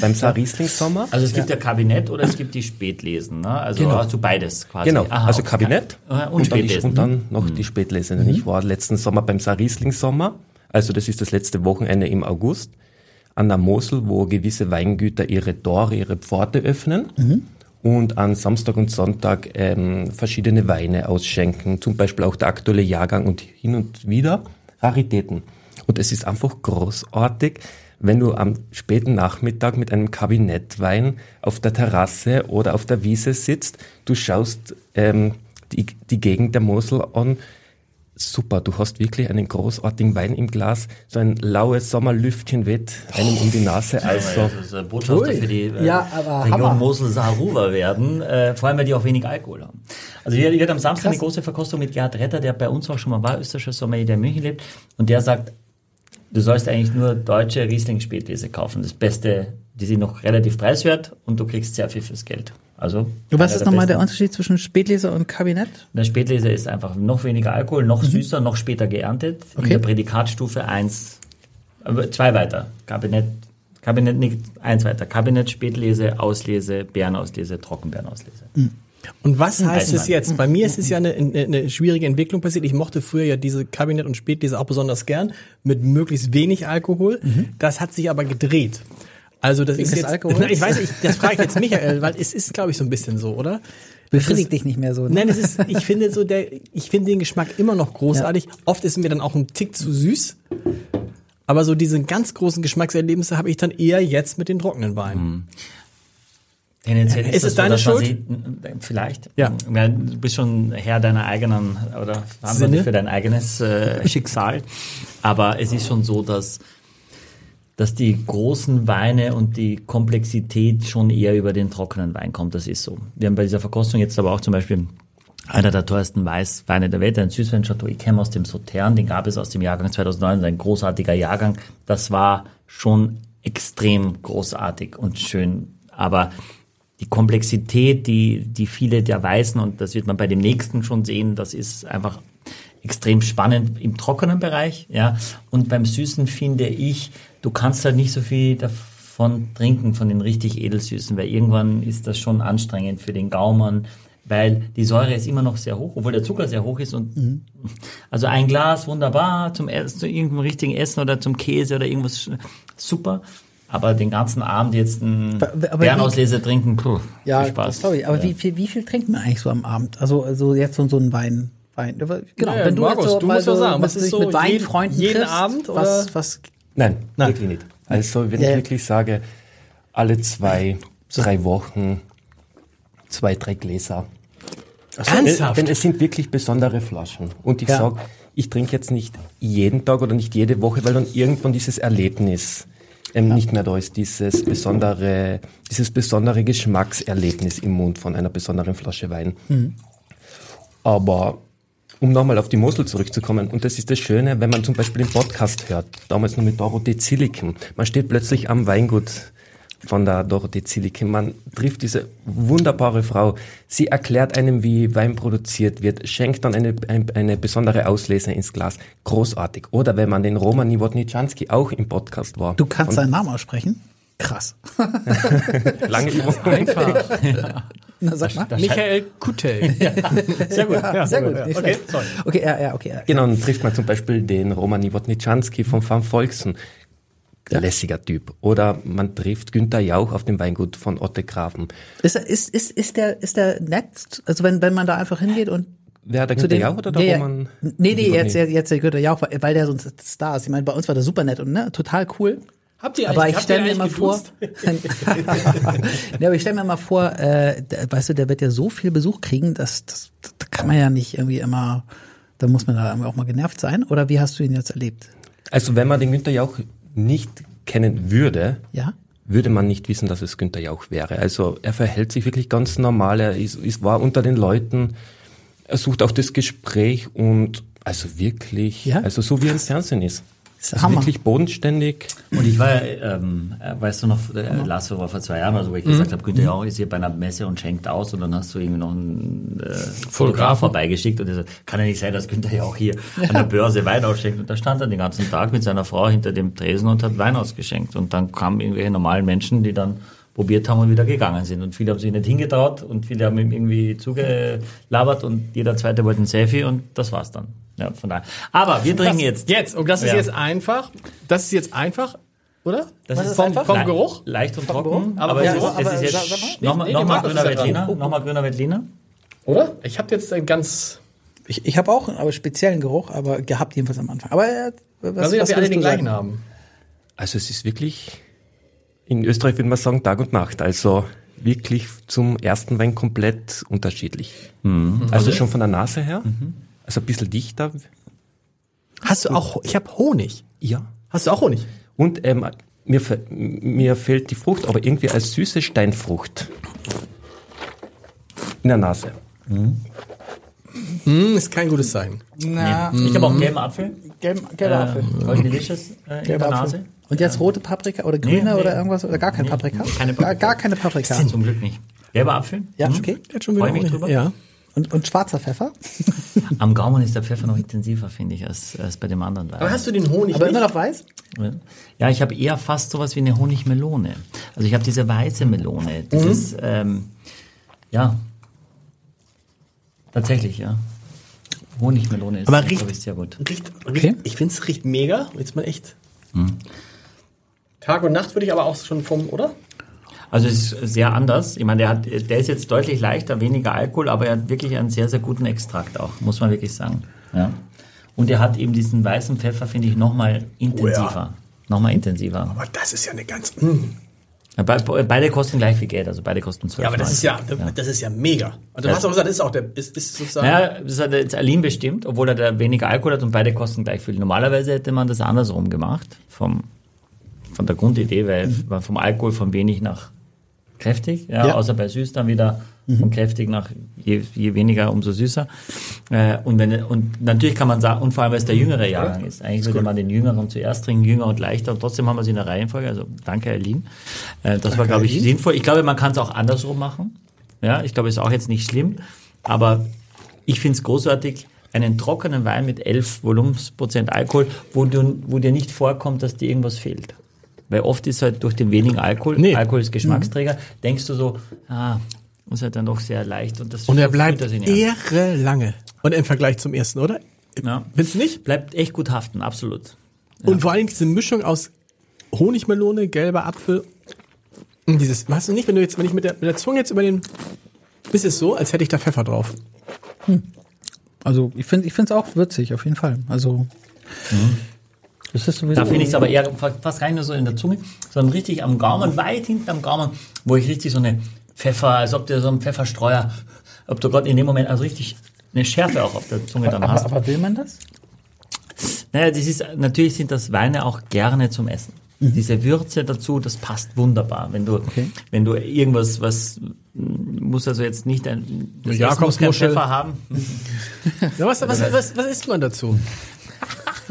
beim Saar Riesling Sommer. Also es gibt ja. Kabinett oder es gibt die Spätlesen, ne? Also Genau. hast du beides quasi. Genau, Aha, also okay. Kabinett und, und, dann, die, Spätlesen. und dann noch die Spätlese. Denn Ich war letzten Sommer beim Saar Riesling Sommer, also das ist das letzte Wochenende im August, an der Mosel, wo gewisse Weingüter ihre Tore, ihre Pforte öffnen und an Samstag und Sonntag ähm, verschiedene Weine ausschenken, zum Beispiel auch der aktuelle Jahrgang und hin und wieder Raritäten. Und es ist einfach großartig, wenn du am späten Nachmittag mit einem Kabinettwein auf der Terrasse oder auf der Wiese sitzt, du schaust ähm, die, die Gegend der Mosel an, super, du hast wirklich einen großartigen Wein im Glas, so ein laues Sommerlüftchen weht einem um die Nase, also Das ist ein Botschafter Ui. für die äh, Ja, aber Region Hammer. Mosel-Saarruwer werden, äh, vor allem weil die auch wenig Alkohol haben. Also hier, hier hat am Samstag eine große Verkostung mit Gerhard Retter, der bei uns auch schon mal war, österreichischer Sommelier, der in München lebt, und der sagt, du sollst eigentlich nur deutsche Riesling-Spätlese kaufen. Das Beste, die sind noch relativ preiswert und du kriegst sehr viel fürs Geld. Also was ist nochmal der. Unterschied zwischen Spätleser und Kabinett? Der Spätlese ist einfach noch weniger Alkohol, noch süßer, noch später geerntet. In Okay. der Prädikatstufe 1, äh, zwei weiter. Kabinett, Kabinett nicht, eins weiter. Kabinett, Spätlese, Auslese, Beerenauslese, Trockenbeerenauslese. Und was heißt es jetzt? Bei mir ist es ja eine, eine, eine schwierige Entwicklung passiert. Ich mochte früher ja diese Kabinett- und Spätlese auch besonders gern mit möglichst wenig Alkohol. Das hat sich aber gedreht. Also das ist jetzt, Alkohols? Nein, ich weiß nicht, das frage ich jetzt Michael, weil es ist, glaube ich, so ein bisschen so, oder? Befriedigt dich nicht mehr so. Ne? Nein, es ist, ich finde so der, ich finde den Geschmack immer noch großartig. Oft ist mir dann auch ein Tick zu süß. Aber so diese ganz großen Geschmackserlebnisse habe ich dann eher jetzt mit den trockenen Weinen. Tendenziell Ist es das so, deine Schuld? sie- vielleicht. Ja. Ja, Du bist schon Herr deiner eigenen oder verantwortlich Sinne? für dein eigenes äh, Schicksal. Aber es ist schon so, dass, dass die großen Weine und die Komplexität schon eher über den trockenen Wein kommt. Das ist so. Wir haben bei dieser Verkostung jetzt aber auch zum Beispiel einer der teuersten Weißweine der Welt, ein Süßwein Chateau Yquem aus dem Sautern, den gab es aus dem Jahrgang 2009, ein großartiger Jahrgang. Das war schon extrem großartig und schön. Aber die Komplexität, die, die viele der Weißen, und das wird man bei dem nächsten schon sehen, das ist einfach extrem spannend im trockenen Bereich, ja. Und beim Süßen finde ich, du kannst halt nicht so viel davon trinken, von den richtig edelsüßen, weil irgendwann ist das schon anstrengend für den Gaumen, weil die Säure ist immer noch sehr hoch, obwohl der Zucker sehr hoch ist und also ein Glas wunderbar zum Essen, zu irgendeinem richtigen Essen oder zum Käse oder irgendwas super. Aber den ganzen Abend jetzt ein Aber- aber Bärenauslese trinken, puh, Ja, viel Spaß. das ich. Aber ja. wie viel, wie viel trinkt man eigentlich so am Abend? Also, also jetzt so, so ein Wein. Wein. Genau, Ja, wenn du Markus, jetzt so du musst so sagen, mit, was ist dich so mit jeden- Weinfreunden jeden triffst, Abend, was, oder? was Nein, Nein. wirklich nicht. Also wenn Ja, ja. ich wirklich sage, alle zwei, drei Wochen, zwei, drei Gläser. Ernsthaft? Denn es sind wirklich besondere Flaschen. Und ich Ja. sag, ich trinke jetzt nicht jeden Tag oder nicht jede Woche, weil dann irgendwann dieses Erlebnis ähm, nicht mehr da ist, dieses besondere, dieses besondere Geschmackserlebnis im Mund von einer besonderen Flasche Wein. Aber um nochmal auf die Mosel zurückzukommen, und das ist das Schöne, wenn man zum Beispiel den Podcast hört, damals noch mit Dorothee Zilliken, man steht plötzlich am Weingut von der Dorothee Zilliken, man trifft diese wunderbare Frau, sie erklärt einem, wie Wein produziert wird, schenkt dann eine, ein, eine besondere Auslese ins Glas, großartig. Oder wenn man den Roman Nowotniczanski auch im Podcast war. du kannst Und seinen Namen aussprechen? Krass. lange Übung. Einfach. Na, sag mal. Michael Kutel. Sehr gut. Ja, Sehr gut. nicht Okay, sorry. Okay, ja, ja, okay. ja. Genau, dann trifft man zum Beispiel den Roman Nowotniczanski von Van Volksen. Lässiger Typ. Oder man trifft Günther Jauch auf dem Weingut von Otte Grafen. Ist, er- ist, ist, ist der, ist der nett? Also wenn, wenn man da einfach hingeht und Wer der Günther dem, Jauch oder der ja, ja. Roman? Nee, nee, jetzt, jetzt der Günther Jauch, weil weil der so ein Star ist. Ich meine, bei uns war der super nett und ne, total cool. Habt ihr Aber ich stelle mir vor, nee, aber ich stelle mir mal vor, äh, der, weißt du, der wird ja so viel Besuch kriegen, dass das, da kann man ja nicht irgendwie immer, da muss man da auch mal genervt sein. Oder wie hast du ihn jetzt erlebt? Also wenn man den Günther Jauch nicht kennen würde, Ja? würde man nicht wissen, dass es Günther Jauch wäre. Also er verhält sich wirklich ganz normal, er ist, ist war unter den Leuten, er sucht auch das Gespräch und also wirklich, Ja? also so wie er im Fernsehen ist. Ist Also Hammer. wirklich bodenständig. Und ich war, ähm, äh, weißt du noch, äh, Lars war vor zwei Jahren, also wo ich gesagt habe, Günther Jauch ist hier bei einer Messe und schenkt aus und dann hast du irgendwie noch einen äh, Fotograf vorbeigeschickt und er sagt, kann ja nicht sein, dass Günther Jauch hier an der Börse Wein ausschenkt. Und da stand er den ganzen Tag mit seiner Frau hinter dem Tresen und hat Wein ausgeschenkt. Und dann kamen irgendwelche normalen Menschen, die dann probiert haben und wieder gegangen sind. Und viele haben sich nicht hingetraut und viele haben ihm irgendwie zugelabert und jeder zweite wollte ein Selfie und das war's dann. Ja, von daher. Aber wir trinken jetzt. Jetzt, und das ist Ja. jetzt einfach. Das ist jetzt einfach, oder? Das Was ist vom, einfach? vom Geruch? Leicht und Geruch? trocken, Aber aber, ja, es ist, aber es ist jetzt nochmal Nee, noch nee, grüner Veltliner, nochmal grüner Veltliner. Oder? Ich habe jetzt ein ganz. Ich, ich habe auch einen aber speziellen Geruch, aber gehabt jedenfalls am Anfang. Aber äh, was, ob was wir alle den gleichen sagen? haben. Also es ist wirklich, in Österreich würde man sagen, Tag und Nacht. Also wirklich zum ersten Wein komplett unterschiedlich. Also schon von der Nase her, also ein bisschen dichter. Hast du auch, ich habe Honig. Ja. Hast du auch Honig? Und ähm, mir, mir fehlt die Frucht, aber irgendwie als süße Steinfrucht. In der Nase. Hm, ist kein gutes Zeichen. Na, Ich habe auch gelben Apfel. gelb, gelber Apfel. Äh, voll delicious äh, in der Gelber Nase. Apfel. Und jetzt rote Paprika oder grüne nee. oder irgendwas oder gar kein Paprika? keine Gar, Paprika. gar keine Paprika. Zum Glück nicht. Gelber Apfel. Ja, okay. Der hat schon Freu wieder mich Honig. drüber. Ja. Und, und schwarzer Pfeffer? Am Gaumen ist der Pfeffer noch intensiver, finde ich, als, als bei dem anderen Wein. Aber hast du den Honig Aber nicht? immer noch weiß? Ja, ich habe eher fast sowas wie eine Honigmelone. Also ich habe diese weiße Melone, dieses, ähm, ja, tatsächlich, ja. Honigmelone ist, Aber riecht- ich, sehr gut. Riecht, riecht, Ich finde es riecht mega. Jetzt mal echt. Tag und Nacht würde ich aber auch schon vom, oder? Also es ist sehr anders. Ich meine, der, hat, der ist jetzt deutlich leichter, weniger Alkohol, aber er hat wirklich einen sehr, sehr guten Extrakt auch, muss man wirklich sagen. Ja. Und er hat eben diesen weißen Pfeffer, finde ich, nochmal intensiver. Nochmal intensiver. Aber das ist ja eine ganz. Hm. Ja, be be- beide kosten gleich viel Geld, also beide kosten 12 Ja, aber das ist ja, ja. das ist ja mega. Und du hast auch gesagt, das ist auch der, ist, ist sozusagen. Naja, das hat jetzt Aline bestimmt, obwohl er da weniger Alkohol hat und beide kosten gleich viel. Normalerweise hätte man das andersrum gemacht, vom, von der Grundidee, weil man vom Alkohol von wenig nach kräftig, ja, Ja. außer bei süß dann wieder von kräftig nach je, je weniger, umso süßer. Äh, und, wenn, und natürlich kann man sagen, und vor allem, weil es der jüngere Jahrgang ist. Eigentlich würde man den jüngeren zuerst trinken, jünger und leichter, und trotzdem haben wir sie in der Reihenfolge. Also danke, Aline. Äh, das war, glaube ich, Aline. sinnvoll. Ich glaube, man kann es auch andersrum machen. Ja, ich glaube, ist auch jetzt nicht schlimm. Aber ich finde es großartig, einen trockenen Wein mit 11 Volumensprozent Alkohol, wo, du, wo dir nicht vorkommt, dass dir irgendwas fehlt. Weil oft ist halt durch den wenigen Alkohol, Nee. Alkohol ist Geschmacksträger, denkst du so, ah, ist halt dann doch sehr leicht. Und, das und er bleibt das in die Hand. irre lange. Und im Vergleich zum ersten, oder? Ja. Findest du nicht? Bleibt echt gut haften, absolut. Und vor allem diese Mischung aus Honigmelone, gelber Apfel und dieses, weißt du nicht, wenn du jetzt, wenn ich mit der, mit der Zunge jetzt über den, bist es so, als hätte ich da Pfeffer drauf. Also ich finde ich finde es auch würzig, auf jeden Fall. Also das ist sowieso. Da finde ich es aber eher fa- fast gar nicht nur so in der Zunge, sondern richtig am Gaumen, weit hinten am Gaumen, wo ich richtig so eine Pfeffer, als ob du so einen Pfefferstreuer, ob du gerade in dem Moment also richtig eine Schärfe auch auf der Zunge dann aber, hast. aber will man das? Naja, das ist, natürlich sind das Weine auch gerne zum Essen. Diese Würze dazu, das passt wunderbar. Wenn du, wenn du irgendwas, was, muss also jetzt nicht ein, das Essen muss kein. Pfeffer haben. Ja, was, was, was, was isst man dazu?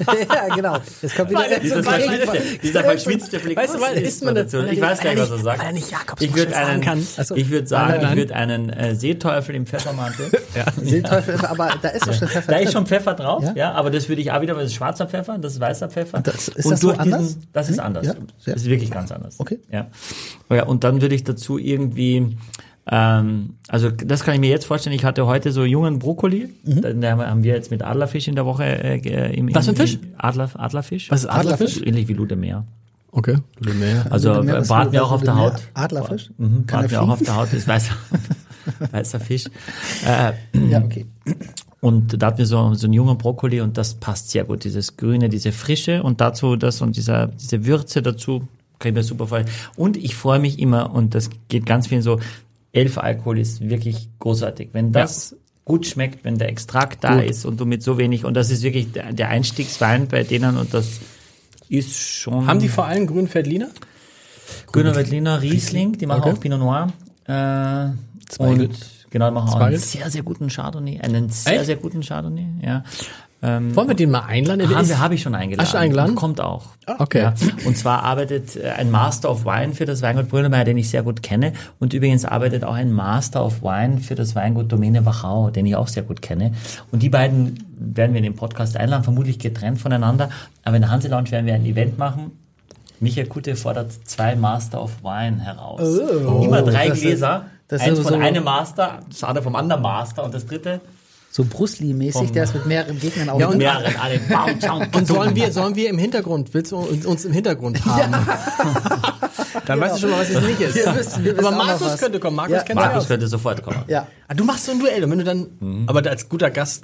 ja, genau. Jetzt kommt wieder Dieser verschwitzte, dieser verschwitzte Blick. Weißt du, was isst man dazu? Ich weiß gar nicht, was er sagt. Weil er nicht Jakobsmuschel Ich würde sagen einen, kann. So. ich würde sagen, Nein, nein. ich würde einen äh, Seeteufel im Pfeffermantel. Seeteufel, aber da ist doch schon Pfeffer. Da ist schon Pfeffer drauf, Ja? ja, aber das würde ich auch wieder, weil das ist schwarzer Pfeffer, das ist weißer Pfeffer. Das- ist das so durch anders? das ist anders. Ja. Das ist wirklich ganz anders. Okay. Ja. ja. Und dann würde ich dazu irgendwie, ähm, also das kann ich mir jetzt vorstellen, ich hatte heute so jungen Brokkoli, Mhm. da da haben wir jetzt mit Adlerfisch in der Woche äh, im, Was für ein Fisch? Adler, Adlerfisch. Was ist Adlerfisch? Ähnlich wie Ludemeer. Okay. Also Ludemeer, braten wir auch auf der Ludemeer? Haut. Adlerfisch? Mhm, Kann braten wir auch auf der Haut, ist weißer, weißer Fisch. Äh, Ja, okay. und da hatten wir so, so einen jungen Brokkoli und das passt sehr gut. Dieses Grüne, diese Frische und dazu das und dieser, diese Würze dazu, kann ich mir super vorstellen. Und ich freue mich immer, und das geht ganz vielen so, elf Alkohol ist wirklich großartig. Wenn das gut schmeckt, wenn der Extrakt da ist und du mit so wenig, und das ist wirklich der, Einstiegswein bei denen und das ist schon. Haben die vor allem? Grüner Veltliner, Riesling, die machen Okay. auch Pinot Noir. Äh, und genau, die machen auch einen sehr, sehr guten Chardonnay. Einen sehr, Echt? sehr guten Chardonnay, ja. Ähm, Wollen wir den mal einladen? Haben wir, habe ich schon eingeladen. Hast du eingeladen? Und Kommt auch. okay. Ja. Und zwar arbeitet äh, ein Master of Wine für das Weingut Brünemeyer, den ich sehr gut kenne. Und übrigens arbeitet auch ein Master of Wine für das Weingut Domäne Wachau, den ich auch sehr gut kenne. Und die beiden werden wir in den Podcast einladen, vermutlich getrennt voneinander. Aber in der Hanse Lounge werden wir ein Event machen. Michael Kutte fordert zwei Master of Wine heraus. Immer drei ist- Gläser. das ist eins so- von einem Master, das andere vom anderen Master und das dritte So Bruce Lee-mäßig, der ist mit mehreren Gegnern auch. Ja, und- mehreren. Alle. Bam, tschau, Und sollen wir, sollen wir im Hintergrund, willst du uns im Hintergrund haben? Dann weißt du schon mal, was es nicht ist. Wir wissen- wir wissen Aber Markus könnte kommen. Markus Ja, Markus könnte sofort kommen. ja. Ah, du machst so ein Duell und wenn du dann, aber als guter Gast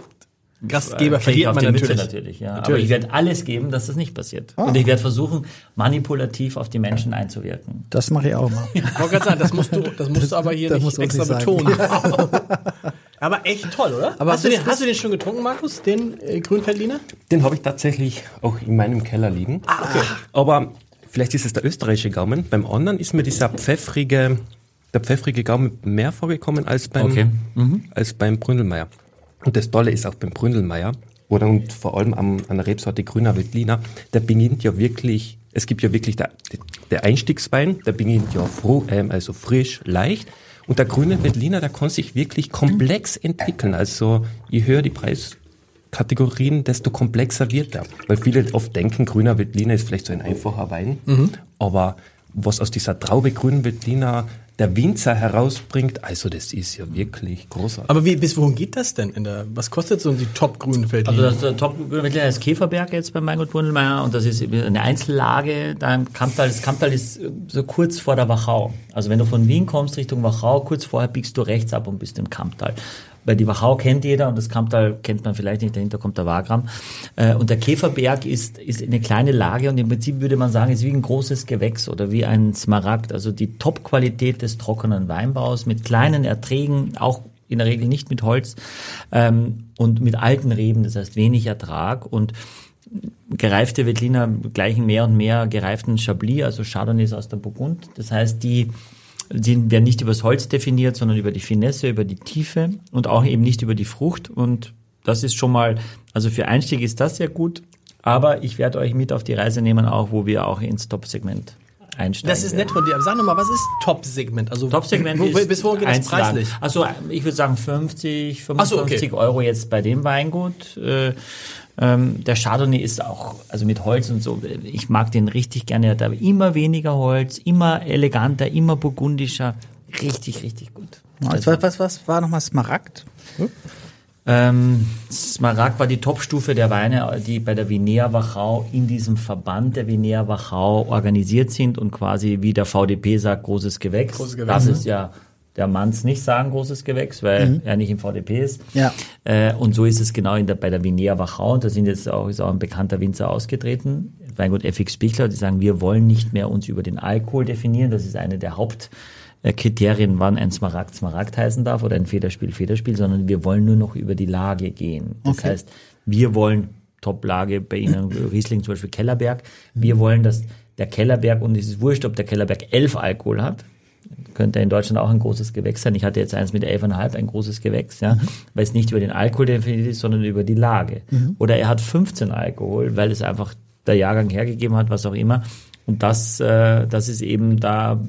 Gastgeber äh, auf man die Mütze natürlich. natürlich ja. Aber Natürlich. ich werde alles geben, dass das nicht passiert. Ah. Und ich werde versuchen, manipulativ auf die Menschen einzuwirken. Das mache ich auch mal. Ich wollte gerade sagen, das musst du, das musst du aber hier Das nicht extra nicht sagen. aber echt toll, oder? Aber hast, du den, hast du den schon getrunken, Markus? Den äh, Grünfeldliner? Den habe ich tatsächlich auch in meinem Keller liegen. Ah, okay. Aber vielleicht ist es der österreichische Gaumen. Beim anderen ist mir dieser pfeffrige, der pfeffrige Gaumen mehr vorgekommen als beim, Okay. als beim Bründelmeier. Und das Tolle ist auch beim Bründelmeier, oder und vor allem am, an der Rebsorte Grüner Veltliner, der beginnt ja wirklich, es gibt ja wirklich der, der Einstiegswein, der beginnt ja froh, ähm, also frisch, leicht. Und der grüne Veltliner, der kann sich wirklich komplex entwickeln. Also je höher die Preiskategorien, desto komplexer wird er. Weil viele oft denken, grüner Veltliner ist vielleicht so ein einfacher Wein. Aber was aus dieser Traube grünen Veltliner der Winzer herausbringt, also das ist ja wirklich großartig. Aber wie, bis wohin geht das denn? In der, was kostet so die top Grünfeldliner? Also das ist der top mittlerweile ist Käferberg jetzt bei Meingut Bundelmeier und das ist eine Einzellage da im Kamptal. Das Kamptal ist so kurz vor der Wachau. Also wenn du von Wien kommst Richtung Wachau, kurz vorher biegst du rechts ab und bist im Kamptal. Weil die Wachau kennt jeder und das Kamptal kennt man vielleicht nicht, dahinter kommt der Wagram. Äh, Und der Käferberg ist, ist eine kleine Lage und im Prinzip würde man sagen, ist wie ein großes Gewächs oder wie ein Smaragd. Also die Top-Qualität des trockenen Weinbaus mit kleinen Erträgen, auch in der Regel nicht mit Holz ähm, und mit alten Reben, das heißt wenig Ertrag und gereifte Veltliner gleichen mehr und mehr gereiften Chablis, also Chardonnays aus der Burgund. Das heißt, die, die werden nicht übers Holz definiert, sondern über die Finesse, über die Tiefe und auch eben nicht über die Frucht. Und das ist schon mal, also für Einstieg ist das sehr gut. Aber ich werde euch mit auf die Reise nehmen, auch wo wir auch ins Top-Segment einsteigen. das ist werden. nett von dir. Aber sag nochmal, was ist Top-Segment? Also Top-Segment wo, ist bis wohin geht das preislich? Also ich würde sagen 50, Ach so, 55 okay. Euro jetzt bei dem Weingut. Äh, ähm, der Chardonnay ist auch, also mit Holz und so, ich mag den richtig gerne. Er hat aber immer weniger Holz, immer eleganter, immer burgundischer. Richtig, richtig gut. Was, was, was, was war nochmal Smaragd? Ähm, Smaragd war die Topstufe der Weine, die bei der Vinea Wachau in diesem Verband der Vinea Wachau organisiert sind und quasi, wie der VDP sagt, großes Gewächs. Großes Gewächs, das ne? ist ja, der Manns nicht sagen, großes Gewächs, weil er nicht im VDP ist. Ja. Äh, und so ist es genau in der, bei der Vinea Wachau. Und da sind jetzt auch, ist auch ein bekannter Winzer ausgetreten, Weingut FX Bichler, die sagen, wir wollen nicht mehr uns über den Alkohol definieren. Das ist eine der Haupt, Kriterien, wann ein Smaragd Smaragd heißen darf oder ein Federspiel Federspiel, sondern wir wollen nur noch über die Lage gehen. Das Okay. heißt, wir wollen Top-Lage bei Ihnen, Riesling zum Beispiel Kellerberg, wir wollen, dass der Kellerberg, und es ist wurscht, ob der Kellerberg 11 Alkohol hat, könnte in Deutschland auch ein großes Gewächs sein. Ich hatte jetzt eins mit 11,5, ein großes Gewächs, ja, weil es nicht über den Alkohol definiert ist, sondern über die Lage. Oder er hat 15 Alkohol, weil es einfach der Jahrgang hergegeben hat, was auch immer. Und das, äh, das ist eben, da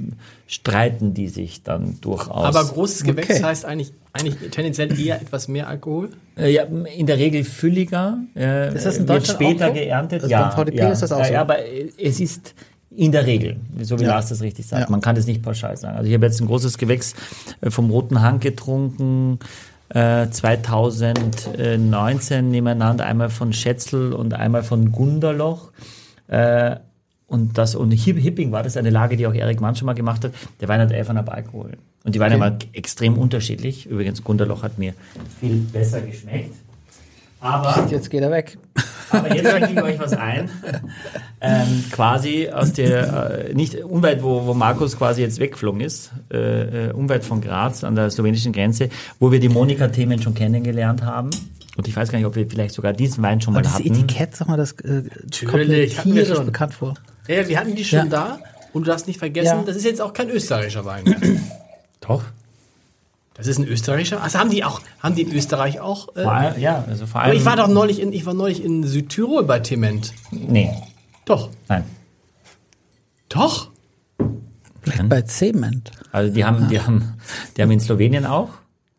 streiten die sich dann durchaus. Aber großes Gewächs Okay. heißt eigentlich, eigentlich tendenziell eher etwas mehr Alkohol. Äh, Ja, in der Regel fülliger. Äh, Ist das in wird Deutschland später auch so? geerntet. Also ja, beim VDP ja, ist das auch ja, so? Ja, aber es ist in der Regel, so wie Ja. Lars das richtig sagt. Ja. Man kann das nicht pauschal sagen. Also ich habe jetzt ein großes Gewächs äh, vom Roten Hang getrunken. Äh, 2019 nebeneinander, einmal von Schätzel und einmal von Gunderloch. Äh, und das und Hip- Hipping war das eine Lage, die auch Erik Mann schon mal gemacht hat. Der Wein hat 11,5 Alkohol. Und die Weine Okay. waren extrem unterschiedlich. Übrigens, Gunderloch hat mir viel besser geschmeckt. Aber Jetzt geht er weg. aber jetzt schenke ich euch was ein. Ähm, quasi aus der, äh, nicht unweit, wo, wo Markus quasi jetzt weggeflogen ist, äh, äh, unweit von Graz an der slowenischen Grenze, wo wir die Monika-Themen schon kennengelernt haben. Und ich weiß gar nicht, ob wir vielleicht sogar diesen Wein schon mal Aber das hatten. Etikett, sag mal, das äh, kommt mir tierisch schon. bekannt vor. Ja, wir hatten die schon Ja. da. Und du darfst nicht vergessen, Ja. das ist jetzt auch kein österreichischer Wein mehr. Doch. Das ist ein österreichischer. Also haben die auch, haben die in Österreich auch. Äh, allem, ja, also vor aber allem. ich war doch neulich in, ich war neulich in Südtirol bei Tement. Nee, Doch. nein. Doch. Vielleicht bei Zement. Also die haben, die haben, die haben in Slowenien auch,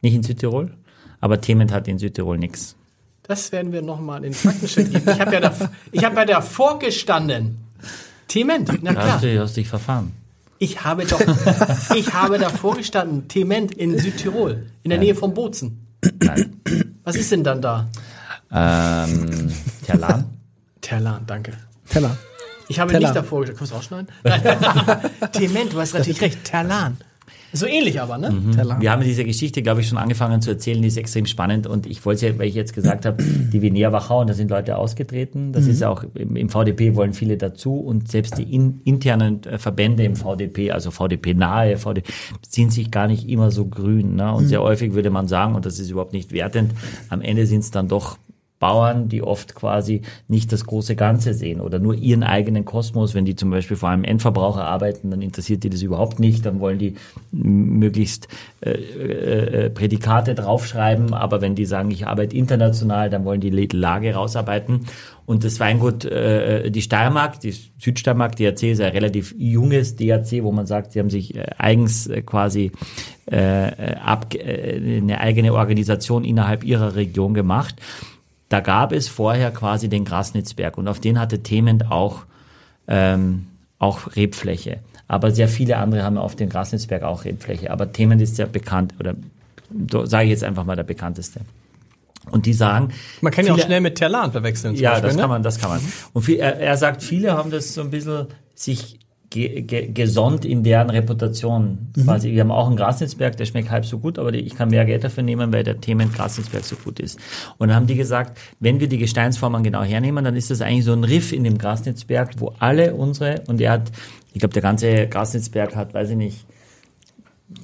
nicht in Südtirol, aber Themen hat in Südtirol nichts. Das werden wir nochmal in den Faktencheck geben. Ich habe ja, da, ich hab ja davor gestanden. Tement, na Da klar. hast du, hast dich verfahren. Ich habe doch, ich habe davor gestanden. Tement in Südtirol, in der Nähe von Bozen. Nein. Was ist denn dann da? ähm, Terlan? Terlan, danke. Teller. Ich habe Teller. nicht davor gestanden. Kannst du rausschneiden? Nein. Tement, du hast natürlich recht. Terlan. So ähnlich aber, ne? Teller. Wir haben diese Geschichte, glaube ich, schon angefangen zu erzählen, die ist extrem spannend und ich wollte ja, weil ich jetzt gesagt habe, die Vinea Wachau, und da sind Leute ausgetreten, das ist ja auch, im, im VDP wollen viele dazu und selbst die in, internen äh, Verbände im VDP, also VDP nahe, VDP, sind sich gar nicht immer so grün. Ne? Und sehr häufig würde man sagen, und das ist überhaupt nicht wertend, am Ende sind es dann doch Bauern, die oft quasi nicht das große Ganze sehen oder nur ihren eigenen Kosmos. Wenn die zum Beispiel vor einem Endverbraucher arbeiten, dann interessiert die das überhaupt nicht. Dann wollen die möglichst äh, äh, äh, Prädikate draufschreiben. Aber wenn die sagen, ich arbeite international, dann wollen die Lage rausarbeiten. Und das Weingut, äh, die Steiermark, die Südsteiermark, DRC ist ein relativ junges DRC, wo man sagt, sie haben sich äh, eigens äh, quasi äh, äh, ab, äh, eine eigene Organisation innerhalb ihrer Region gemacht. Da gab es vorher quasi den Grasnitzberg und auf den hatte Thement auch, ähm, auch Rebfläche. Aber sehr viele andere haben auf den Grasnitzberg auch Rebfläche. Aber Thement ist sehr bekannt oder sage ich jetzt einfach mal der bekannteste. Und die sagen, Man kann ja auch schnell mit Terlan verwechseln. ja, Beispiel, das ne? kann man, das kann man. Und viel, er, er sagt, viele haben das so ein bisschen sich ge, ge, gesonnt in deren Reputation. Quasi, wir haben auch einen Grasnitzberg, der schmeckt halb so gut, aber ich kann mehr Geld dafür nehmen, weil der Themen Grasnitzberg so gut ist. Und dann haben die gesagt, wenn wir die Gesteinsformen genau hernehmen, dann ist das eigentlich so ein Riff in dem Grasnitzberg, wo alle unsere, und er hat, ich glaube, der ganze Grasnitzberg hat, weiß ich nicht,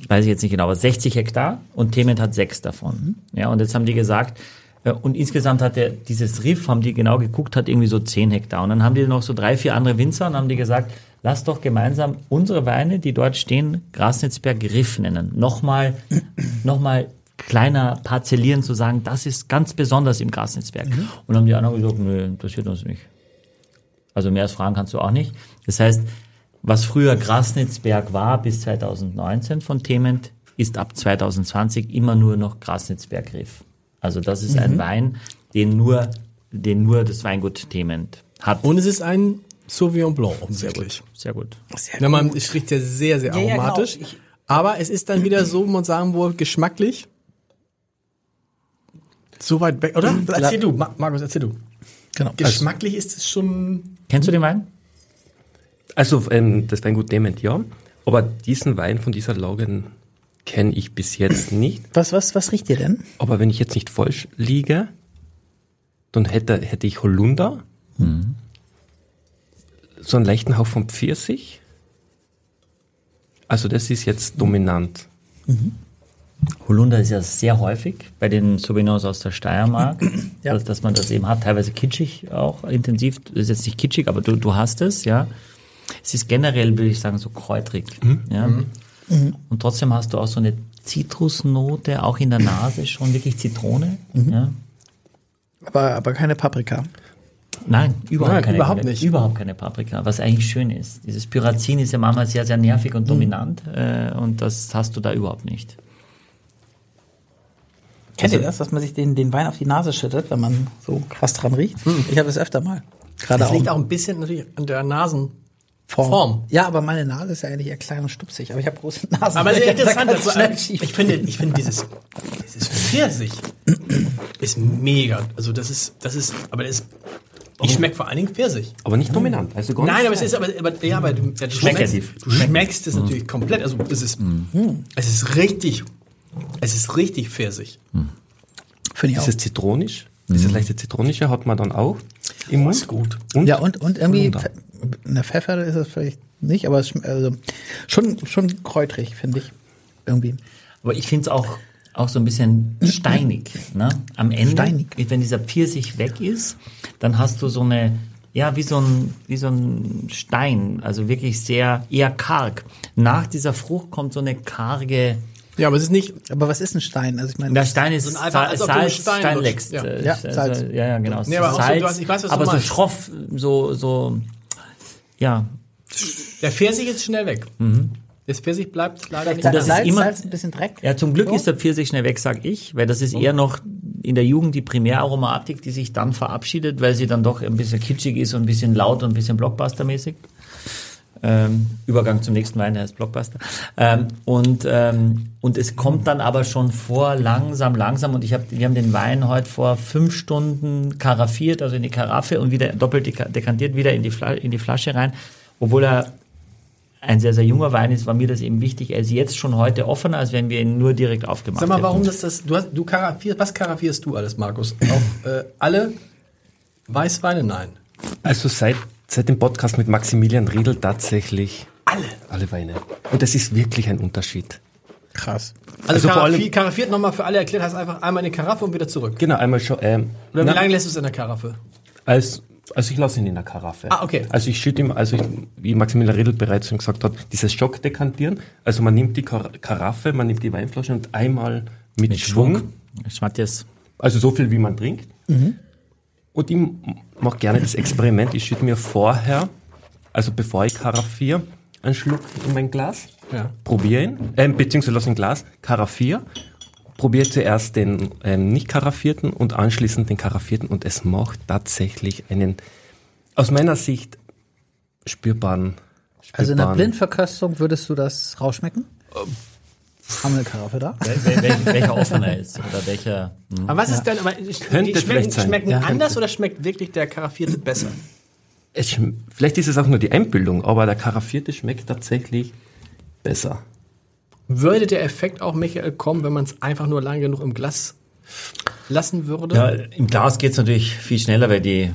weiß ich jetzt nicht genau, aber 60 Hektar und Thement hat sechs davon. Ja, und jetzt haben die gesagt, äh, und insgesamt hat der, dieses Riff, haben die genau geguckt, hat irgendwie so 10 Hektar. Und dann haben die noch so drei, vier andere Winzer und haben die gesagt, lass doch gemeinsam unsere Weine, die dort stehen, Grasnitzberg Riff nennen. Nochmal, nochmal kleiner parzellieren zu sagen, das ist ganz besonders im Grasnitzberg. Und dann haben die anderen gesagt, nö, interessiert uns nicht. Also mehr als fragen kannst du auch nicht. Das heißt, was früher Grasnitzberg war bis 2019 von Thement, ist ab 2020 immer nur noch Grasnitzberg Riff. Also das ist ein Wein, den nur, den nur das Weingut Thement hat. Und es ist ein Sauvignon Blanc offensichtlich. Sehr gut. Wenn man, es riecht ja sehr, sehr Ja, ja, genau. aromatisch. Ich- aber es ist dann wieder so, man sagen wohl, geschmacklich. So weit weg, oder? Erzähl du, Ma- Markus, erzähl du. Genau. Geschmacklich ist es schon. Kennst du den Wein? Also ähm, das Weingut Dement, ja. Aber diesen Wein von dieser Lage kenne ich bis jetzt nicht. Was, was, was riecht ihr denn? Aber wenn ich jetzt nicht falsch liege, dann hätte, hätte ich Holunder. So einen leichten Hauch von Pfirsich. Also das ist jetzt dominant. Holunder ist ja sehr häufig bei den Sauvignons aus der Steiermark, Ja. dass, dass man das eben hat, teilweise kitschig auch intensiv. Das ist jetzt nicht kitschig, aber du, du hast es, ja. Es ist generell, würde ich sagen, so kräutrig. Ja. Und trotzdem hast du auch so eine Zitrusnote, auch in der Nase schon wirklich Zitrone. Ja. Aber, aber keine Paprika. Nein, überhaupt Nein, keine. überhaupt nicht. Überhaupt keine Paprika, was eigentlich schön ist. Dieses Pyrazin ist ja manchmal sehr, sehr nervig und dominant äh, und das hast du da überhaupt nicht. Kennt ihr das, dass man sich den, den Wein auf die Nase schüttet, wenn man so krass dran riecht? Ich habe das öfter mal. Gerade Das auch. liegt auch ein bisschen natürlich an der Nasenform. Form. Ja, aber meine Nase ist ja eigentlich eher klein und stupsig, aber ich habe große Nasen. Aber sehr interessant. Das Also, äh, schief. ich finde, ich finde dieses, dieses Pfirsich ist mega. Also das ist, das ist, aber das ist, ich schmecke vor allen Dingen Pfirsich. Aber nicht dominant. Also gar Nein, aber es ist aber, aber ja, aber du, ja, du schmeckst, du schmeckst es natürlich komplett. Also es ist, es ist richtig, es ist richtig Pfirsich. Finde ich auch. Dieses zitronisch, dieses leichte zitronische hat man dann auch im Mund. Ist gut. Und Ja, und, und irgendwie, eine Pfeffer ist es vielleicht nicht, aber es schm- also schon, schon kräutrig, finde ich. Irgendwie. Aber ich finde es auch, auch so ein bisschen steinig. Ne? Am Ende, Steinig. wenn dieser Pfirsich weg ist, dann hast du so eine, ja, wie so ein, wie so ein Stein, also wirklich sehr, eher karg. Nach dieser Frucht kommt so eine karge, Ja, aber es ist nicht, Aber was ist ein Stein? Also ich meine, der Stein ist So ein einfach, als ob du Salz, Stein Stein leckst. Ja. äh, Ja, Salz. Ja, ja, genau. Nee, aber so, Salz, du hast- ich weiß, was du aber so schroff, so, so, ja. der Pfirsich ist schnell weg. Das Pfirsich bleibt leider nicht. das Salz, ist immer- Salz, ein bisschen Dreck. Ja, zum Glück So. ist der Pfirsich schnell weg, sag ich, weil das ist eher noch in der Jugend die Primäraromatik, die sich dann verabschiedet, weil sie dann doch ein bisschen kitschig ist und ein bisschen laut und ein bisschen Blockbuster-mäßig. Ähm, Übergang zum nächsten Wein, der heißt Blockbuster. Ähm, und, ähm, und es kommt dann aber schon vor, langsam, langsam. Und ich hab, wir haben den Wein heute vor fünf Stunden karaffiert, also in die Karaffe und wieder doppelt deka- dekantiert, wieder in die, Fla in die Flasche rein, obwohl er ein sehr, sehr junger Wein ist, war mir das eben wichtig. Er ist jetzt schon heute offener, als wenn wir ihn nur direkt aufgemacht Sag mal, hätten. warum das das, du hast, du karaffierst, was karaffierst du alles, Markus? Auch äh, alle Weißweine? Nein. Also seit, seit dem Podcast mit Maximilian Riedel tatsächlich Alle. alle Weine. Und das ist wirklich ein Unterschied. Krass. Also, Also vor allem- karaffi- karaffiert nochmal für alle erklärt, heißt einfach einmal in die Karaffe und wieder zurück. Genau, einmal schon. Ähm, Oder wie na, lange lässt du es in der Karaffe? als, also ich lasse ihn in der Karaffe. Ah, okay. Also ich schütte ihm, also ich, wie Maximilian Riedel bereits schon gesagt hat, dieses Schockdekantieren. Also man nimmt die Kar Karaffe, man nimmt die Weinflasche und einmal mit, Schwung, Matthias, also so viel wie man trinkt. Und ich mache gerne das Experiment. Ich schütte mir vorher, also bevor ich karaffiere, einen Schluck in mein Glas, Ja. probiere ihn, äh, beziehungsweise lasse ein Glas, karaffiere, probiere zuerst den ähm, nicht karaffierten und anschließend den karaffierten und es macht tatsächlich einen, aus meiner Sicht, spürbaren, spürbaren Also in der Blindverköstung würdest du das rausschmecken? Haben wir eine Karaffe da? wel, wel, welcher offener ist oder welcher. hm. Aber was ist denn, aber Könnte schmecken, vielleicht sein. schmecken Ja. anders oder schmeckt wirklich der karaffierte besser? Es, vielleicht ist es auch nur die Einbildung, aber der karaffierte schmeckt tatsächlich besser. Würde der Effekt auch, Michael, kommen, wenn man es einfach nur lange genug im Glas lassen würde? Ja, im Glas geht's natürlich viel schneller, weil die,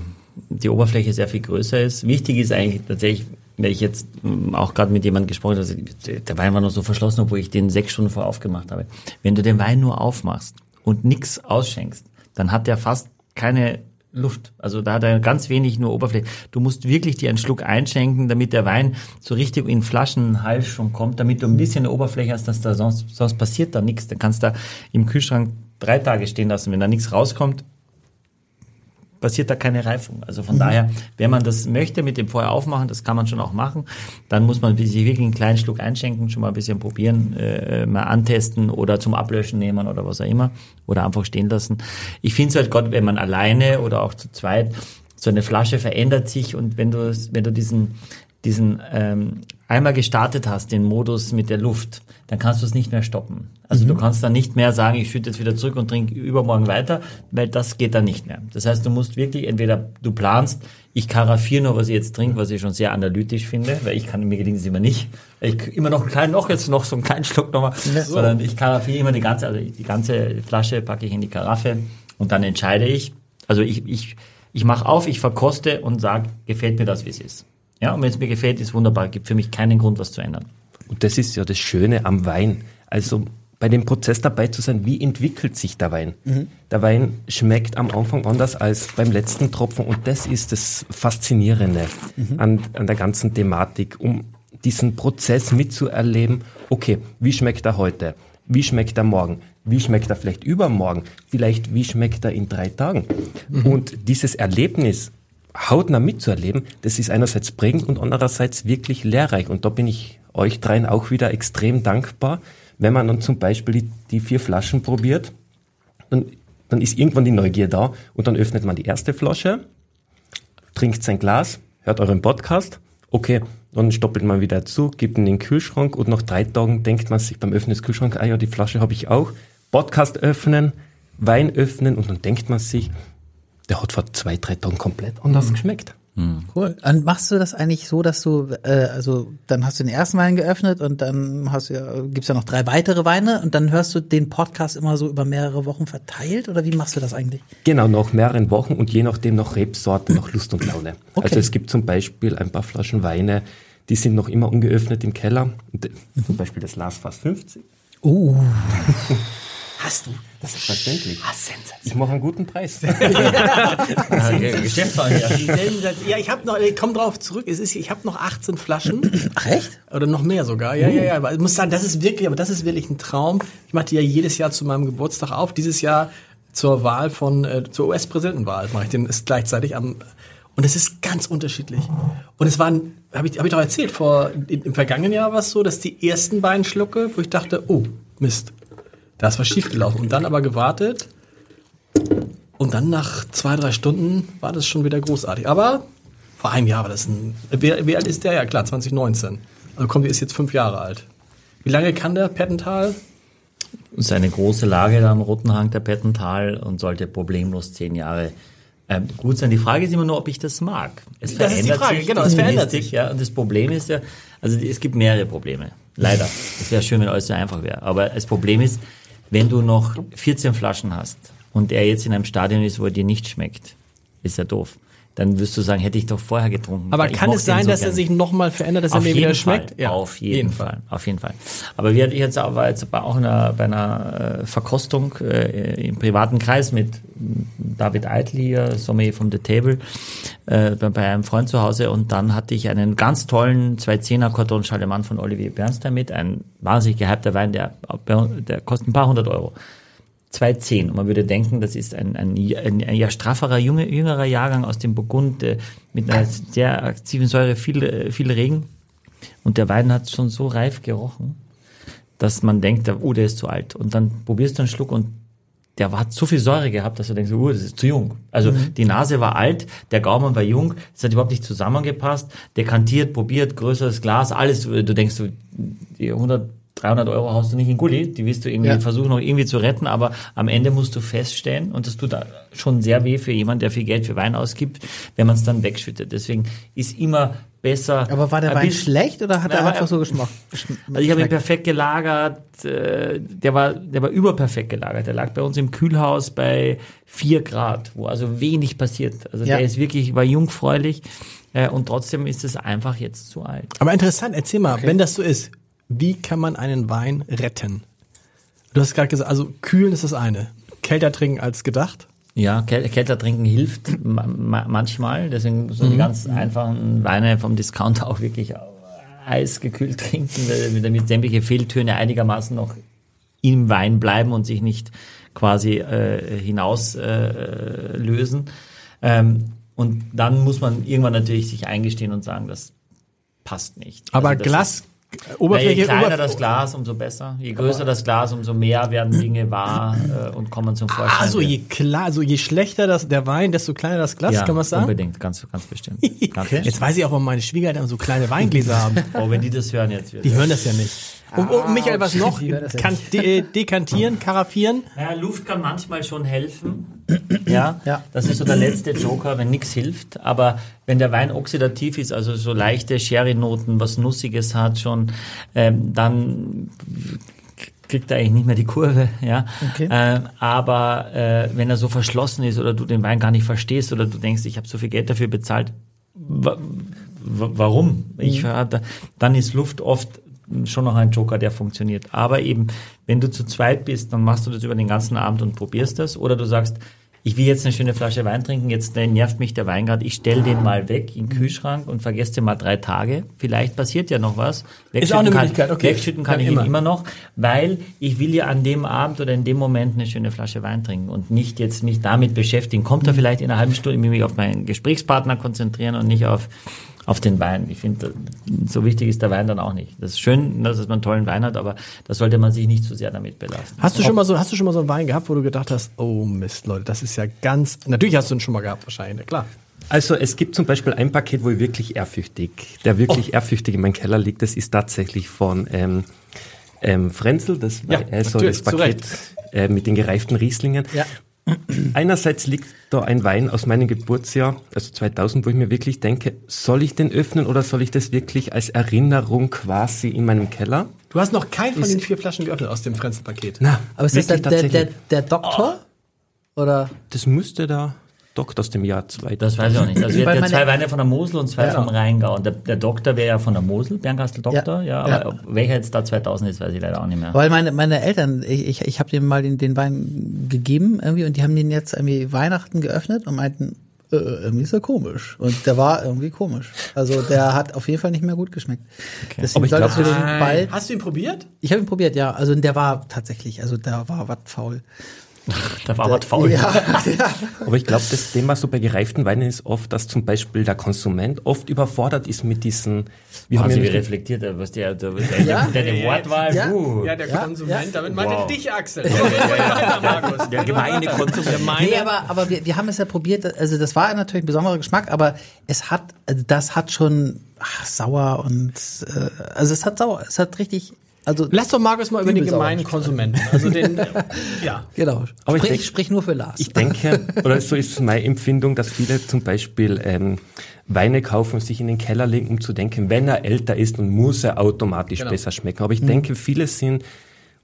die Oberfläche sehr viel größer ist. Wichtig ist eigentlich tatsächlich, wenn ich jetzt mm, auch gerade mit jemandem gesprochen habe, der Wein war noch so verschlossen, obwohl ich den sechs Stunden vorher aufgemacht habe. Wenn du den Wein nur aufmachst und nix ausschenkst, dann hat der fast keine Luft. Also da hat er ganz wenig nur Oberfläche. Du musst wirklich dir einen Schluck einschenken, damit der Wein so richtig in Flaschenhals schon kommt, damit du ein bisschen eine Oberfläche hast, dass da sonst, sonst passiert da nichts. Dann kannst du da im Kühlschrank drei Tage stehen lassen. Wenn da nichts rauskommt, passiert da keine Reifung. Also von daher, wenn man das möchte mit dem vorher aufmachen, das kann man schon auch machen, dann muss man sich wirklich einen kleinen Schluck einschenken, schon mal ein bisschen probieren, äh, mal antesten oder zum Ablöschen nehmen oder was auch immer oder einfach stehen lassen. Ich finde es halt Gott, wenn man alleine oder auch zu zweit so eine Flasche verändert sich und wenn du wenn du diesen diesen ähm, einmal gestartet hast, den Modus mit der Luft, dann kannst du es nicht mehr stoppen. Also du kannst dann nicht mehr sagen, ich schütte jetzt wieder zurück und trinke übermorgen weiter, weil das geht dann nicht mehr. Das heißt, du musst wirklich entweder du planst, ich karaffiere nur, was ich jetzt trinke, was ich schon sehr analytisch finde, weil ich kann, mir gelingt es immer nicht. Ich immer noch einen kleinen, noch jetzt noch so einen kleinen Schluck nochmal, sondern ich karaffiere immer die ganze, also die ganze Flasche packe ich in die Karaffe und dann entscheide ich, also ich, ich, ich mache auf, ich verkoste und sage, gefällt mir das, wie es ist. Ja, und wenn es mir gefällt, ist wunderbar. Gibt für mich keinen Grund, was zu ändern. Und das ist ja das Schöne am Wein. Also bei dem Prozess dabei zu sein, wie entwickelt sich der Wein? Der Wein schmeckt am Anfang anders als beim letzten Tropfen und das ist das Faszinierende an, an der ganzen Thematik, um diesen Prozess mitzuerleben. Okay, wie schmeckt er heute? Wie schmeckt er morgen? Wie schmeckt er vielleicht übermorgen? Vielleicht, wie schmeckt er in drei Tagen? Und dieses Erlebnis hautnah mitzuerleben, das ist einerseits prägend und andererseits wirklich lehrreich. Und da bin ich euch dreien auch wieder extrem dankbar, wenn man dann zum Beispiel die, die vier Flaschen probiert, dann, dann ist irgendwann die Neugier da und dann öffnet man die erste Flasche, trinkt sein Glas, hört euren Podcast, okay, dann stoppelt man wieder zu, gibt in den Kühlschrank und nach drei Tagen denkt man sich beim Öffnen des Kühlschranks, ah ja, die Flasche habe ich auch, Podcast öffnen, Wein öffnen und dann denkt man sich, der hat vor zwei, drei Tagen komplett anders geschmeckt. Cool. Und machst du das eigentlich so, dass du, äh, also dann hast du den ersten Wein geöffnet und dann hast du ja, gibt's ja noch drei weitere Weine und dann hörst du den Podcast immer so über mehrere Wochen verteilt oder wie machst du das eigentlich? Genau, nach mehreren Wochen und je nachdem noch Rebsorten, nach Lust und Laune. Okay. Also es gibt zum Beispiel ein paar Flaschen Weine, die sind noch immer ungeöffnet im Keller. Äh, Zum Beispiel das Lars Fass 50. Uh. Hast du? Das ist verständlich. Ah, sensationell. Ich mache einen guten Preis. Ja. Ja, ich habe noch, ich komme drauf zurück. Es ist, ich habe noch 18 Flaschen Ach echt? oder noch mehr sogar. Ja, ja, ja. Aber ich muss sagen, das ist wirklich, aber das ist wirklich ein Traum. Ich mache die ja jedes Jahr zu meinem Geburtstag auf. Dieses Jahr zur Wahl von äh, zur US-Präsidentenwahl mache ich den ist gleichzeitig am und es ist ganz unterschiedlich. Und es waren, habe ich, hab ich doch erzählt, vor im, im vergangenen Jahr war es so, dass die ersten beiden Schlucke, wo ich dachte, oh Mist, da ist was schiefgelaufen. Und dann aber gewartet und dann nach zwei, drei Stunden war das schon wieder großartig. Aber vor einem Jahr war das ein. Wie, wie alt ist der? Ja, klar, 2019. Also kommt, der ist jetzt fünf Jahre alt. Wie lange kann der Pettental? Das ist eine große Lage da am Roten Hang der Pettental und sollte problemlos zehn Jahre Ähm, gut sein. Die Frage ist immer nur, ob ich das mag. Es Das ist die Frage, sich, genau, es verändert Stilistik, Ja, und das Problem ist ja, also es gibt mehrere Probleme. Leider. Es wäre schön, wenn alles so einfach wäre. Aber das Problem ist, wenn du noch 14 Flaschen hast und er jetzt in einem Stadion ist, wo er dir nicht schmeckt, ist ja doof. Dann wirst du sagen, hätte ich doch vorher getrunken. Aber kann es sein, so dass er gern. sich nochmal verändert, dass er Auf mir jeden wieder Fall. schmeckt? auf jeden, Fall. Auf jeden Fall. Aber wir hatten jetzt auch, war jetzt auch in einer, bei einer äh, Verkostung äh, im privaten Kreis mit David Eitel hier, Sommelier vom The Table, äh, bei, bei einem Freund zu Hause und dann hatte ich einen ganz tollen 210er Cordon Charlemagne von Olivier Bernstein mit, ein wahnsinnig gehypter Wein, der, der kostet ein paar hundert Euro. 210. Und man würde denken, das ist ein, ein, ein, ein ja strafferer, junge, jüngerer Jahrgang aus dem Burgund äh, mit einer sehr aktiven Säure, viel, äh, viel Regen. Und der Wein hat schon so reif gerochen, dass man denkt, oh, der ist zu alt. Und dann probierst du einen Schluck und der hat so viel Säure gehabt, dass du denkst, oh, das ist zu jung. Also die Nase war alt, der Gaumen war jung, es hat überhaupt nicht zusammengepasst. Dekantiert, probiert, größeres Glas, alles. Du denkst, du, die 100 300 Euro haust du nicht in Gulli, die wirst du irgendwie Ja. versuchen noch irgendwie zu retten, aber am Ende musst du feststellen, und das tut da schon sehr weh für jemanden, der viel Geld für Wein ausgibt, wenn man es dann wegschüttet. Deswegen ist immer besser. Aber war der ein Wein bisschen- schlecht oder hat Na, er einfach so geschmeckt? also ich habe ihn perfekt gelagert, äh, der war, der war überperfekt gelagert. Der lag bei uns im Kühlhaus bei vier Grad, wo also wenig passiert. Also Ja. der ist wirklich, war jungfräulich äh, und trotzdem ist es einfach jetzt zu alt. Aber interessant, erzähl mal, wenn das so ist, wie kann man einen Wein retten? Du hast gerade gesagt, also kühlen ist das eine. Kälter trinken als gedacht. Ja, Käl Kälter trinken hilft ma ma manchmal. Deswegen muss man die ganz einfachen Weine vom Discounter auch wirklich eisgekühlt trinken, damit sämtliche Fehltöne einigermaßen noch im Wein bleiben und sich nicht quasi äh, hinaus äh, lösen. Ähm, und dann muss man irgendwann natürlich sich eingestehen und sagen, das passt nicht. Aber Also Glas, ist- na, Oberfläche, je kleiner Oberf- das Glas, umso besser. Je größer das Glas, umso mehr werden Dinge wahr äh, und kommen zum Vorschein. Also je klar, also je schlechter das, der Wein, desto kleiner das Glas, ja, kann man sagen? Unbedingt, ganz, ganz bestimmt. Ganz bestimmt. Jetzt weiß ich auch, warum meine Schwiegereltern so kleine Weingläser haben. Oh, wenn die das hören jetzt wieder. Die hören das ja nicht. Und, und Michael, was noch? Kann, de, dekantieren, karaffieren? Ja, Luft kann manchmal schon helfen. Ja, Ja. das ist so der letzte Joker, wenn nichts hilft. Aber wenn der Wein oxidativ ist, also so leichte Sherry-Noten, was Nussiges hat schon, ähm, dann kriegt er eigentlich nicht mehr die Kurve, ja. Okay. Ähm, aber äh, wenn er so verschlossen ist oder du den Wein gar nicht verstehst oder du denkst, ich habe so viel Geld dafür bezahlt, wa wa- warum? Ich, äh, da- dann ist Luft oft schon noch ein Joker, der funktioniert. Aber eben, wenn du zu zweit bist, dann machst du das über den ganzen Abend und probierst das. Oder du sagst, ich will jetzt eine schöne Flasche Wein trinken, jetzt äh, nervt mich der Wein gerade, ich stell den mal weg in den Kühlschrank und vergesse den mal drei Tage. Vielleicht passiert ja noch was. Ist auch eine kann, okay. Wegschütten kann Kann ich ihn immer. immer noch, weil ich will ja an dem Abend oder in dem Moment eine schöne Flasche Wein trinken und nicht jetzt mich damit beschäftigen. Kommt er vielleicht in einer halben Stunde, mich auf meinen Gesprächspartner konzentrieren und nicht auf auf den Wein. Ich finde, so wichtig ist der Wein dann auch nicht. Das ist schön, dass man einen tollen Wein hat, aber da sollte man sich nicht zu sehr damit belasten. Hast du schon mal so, hast du schon mal so einen Wein gehabt, wo du gedacht hast, oh Mist, Leute, das ist ja ganz, natürlich hast du ihn schon mal gehabt, wahrscheinlich, klar. Also es gibt zum Beispiel ein Paket, wo ich wirklich ehrfürchtig, der wirklich ehrfürchtig in meinem Keller liegt. Das ist tatsächlich von ähm, ähm, Frenzel, das war Ja, also das zu Paket äh, mit den gereiften Rieslingen. Ja. Einerseits liegt da ein Wein aus meinem Geburtsjahr, also 2000, wo ich mir wirklich denke, soll ich den öffnen oder soll ich das wirklich als Erinnerung quasi in meinem Keller? Du hast noch keinen von den vier Flaschen geöffnet aus dem Frenzel-Paket. Na, Aber ist das der, der, der, der Doktor? Oder? Das müsste der Doktor aus dem Jahr 2000. Das weiß ich auch nicht. Also wir hatten ja zwei Weine von der Mosel und zwei Ja. vom Rheingau. Und der, der Doktor wäre ja von der Mosel, Bernkastel Doktor, ja. Ja. aber welcher jetzt da 2000 ist, weiß ich leider auch nicht mehr. Weil meine, meine Eltern, ich, ich, ich habe denen mal den, den Wein gegeben irgendwie und die haben den jetzt irgendwie Weihnachten geöffnet und meinten, äh, irgendwie ist er komisch. Und der war irgendwie komisch. Also der hat auf jeden Fall nicht mehr gut geschmeckt. Deswegen Aber ich glaub- den bald. Hast du ihn probiert? Ich habe ihn probiert, ja. Also der war tatsächlich, also der war was faul. Da war was faul. Ja, Aber ich glaube, das Thema so bei gereiften Weinen ist oft, dass zum Beispiel der Konsument oft überfordert ist mit diesen, wir haben Also ja reflektiert er, was der, der, der, Ja. der, der Wortwahl, Ja. puh. der Ja, Konsument, ja. damit meinte Wow. dich, Axel. der gemeine Konsument. Nee, aber, aber wir, wir haben es ja probiert, also das war natürlich ein besonderer Geschmack, aber es hat, also das hat schon ach, sauer und äh, also es hat sauer, es hat richtig Also Lass doch Markus mal über den gemeinen Konsumenten. Also den, ja. genau. Aber ich sprich, denk- sprich nur für Lars. Ich denke, oder so ist meine Empfindung, dass viele zum Beispiel ähm, Weine kaufen und sich in den Keller legen, um zu denken, wenn er älter ist, dann muss er automatisch besser schmecken. Aber ich denke, viele sind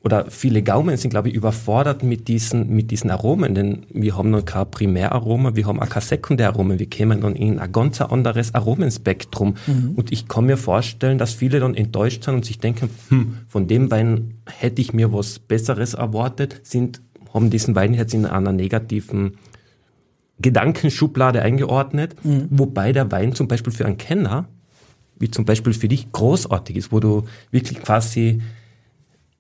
oder viele Gaumen sind, glaube ich, überfordert mit diesen, mit diesen Aromen, denn wir haben noch kein Primäraroma, wir haben auch kein Sekundäraroma, wir kämen dann in ein ganz anderes Aromenspektrum. Und ich kann mir vorstellen, dass viele dann enttäuscht sind und sich denken, hm, von dem Wein hätte ich mir was Besseres erwartet, sind, haben diesen Wein jetzt in einer negativen Gedankenschublade eingeordnet, wobei der Wein zum Beispiel für einen Kenner, wie zum Beispiel für dich, großartig ist, wo du wirklich quasi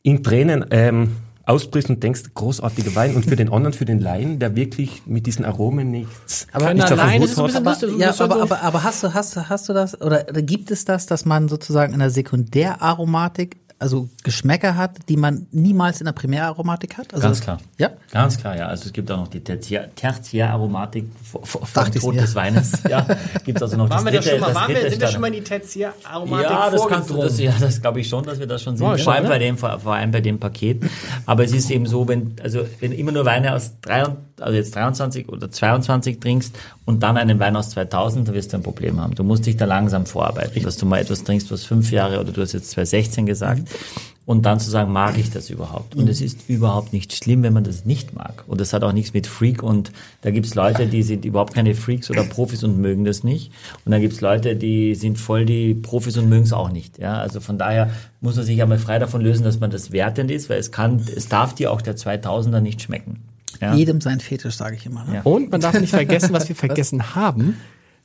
in Tränen ähm, ausbrichst und denkst, großartiger Wein. Und für den anderen, für den Laien, der wirklich mit diesen Aromen nichts, Aber nichts auf allein Hut ist ein bisschen hat. lustig. aber, das ja, aber, so- aber, aber hast du, hast du, hast du das, oder, oder gibt es das, dass man sozusagen in der Sekundäraromatik, also Geschmäcker hat, die man niemals in der Primäraromatik hat? Also Ganz klar. Ja? Ganz klar, ja. Also es gibt auch noch die Tertiär- Tertiäraromatik ich's Tod des Weines. Ja, gibt also noch Waren wir das da dritte, schon mal, waren wir, sind wir schon mal in die Tertiäraromatik Ja, das kannst du, das, ja, das glaube ich schon, dass wir das schon sind. Ja, vor, allem ne? bei dem, vor, vor allem bei dem Paket. Aber es ist eben so, wenn, also, wenn immer nur Weine aus drei, also jetzt 23 oder 22 trinkst und dann einen Wein aus 2000, dann wirst du ein Problem haben. Du musst dich da langsam vorarbeiten, dass du mal etwas trinkst, was fünf Jahre oder du hast jetzt 2016 gesagt. Und dann zu sagen, mag ich das überhaupt? Und es ist überhaupt nicht schlimm, wenn man das nicht mag. Und das hat auch nichts mit Freak. Und da gibt's Leute, die sind überhaupt keine Freaks oder Profis und mögen das nicht. Und dann gibt's Leute, die sind voll die Profis und mögen es auch nicht. Ja, also von daher muss man sich einmal frei davon lösen, dass man das wertend ist, weil es kann, es darf dir auch der 2000er nicht schmecken. Ja? Jedem sein Fetisch, sage ich immer. Ne? Ja. Und man darf nicht vergessen, was wir vergessen haben.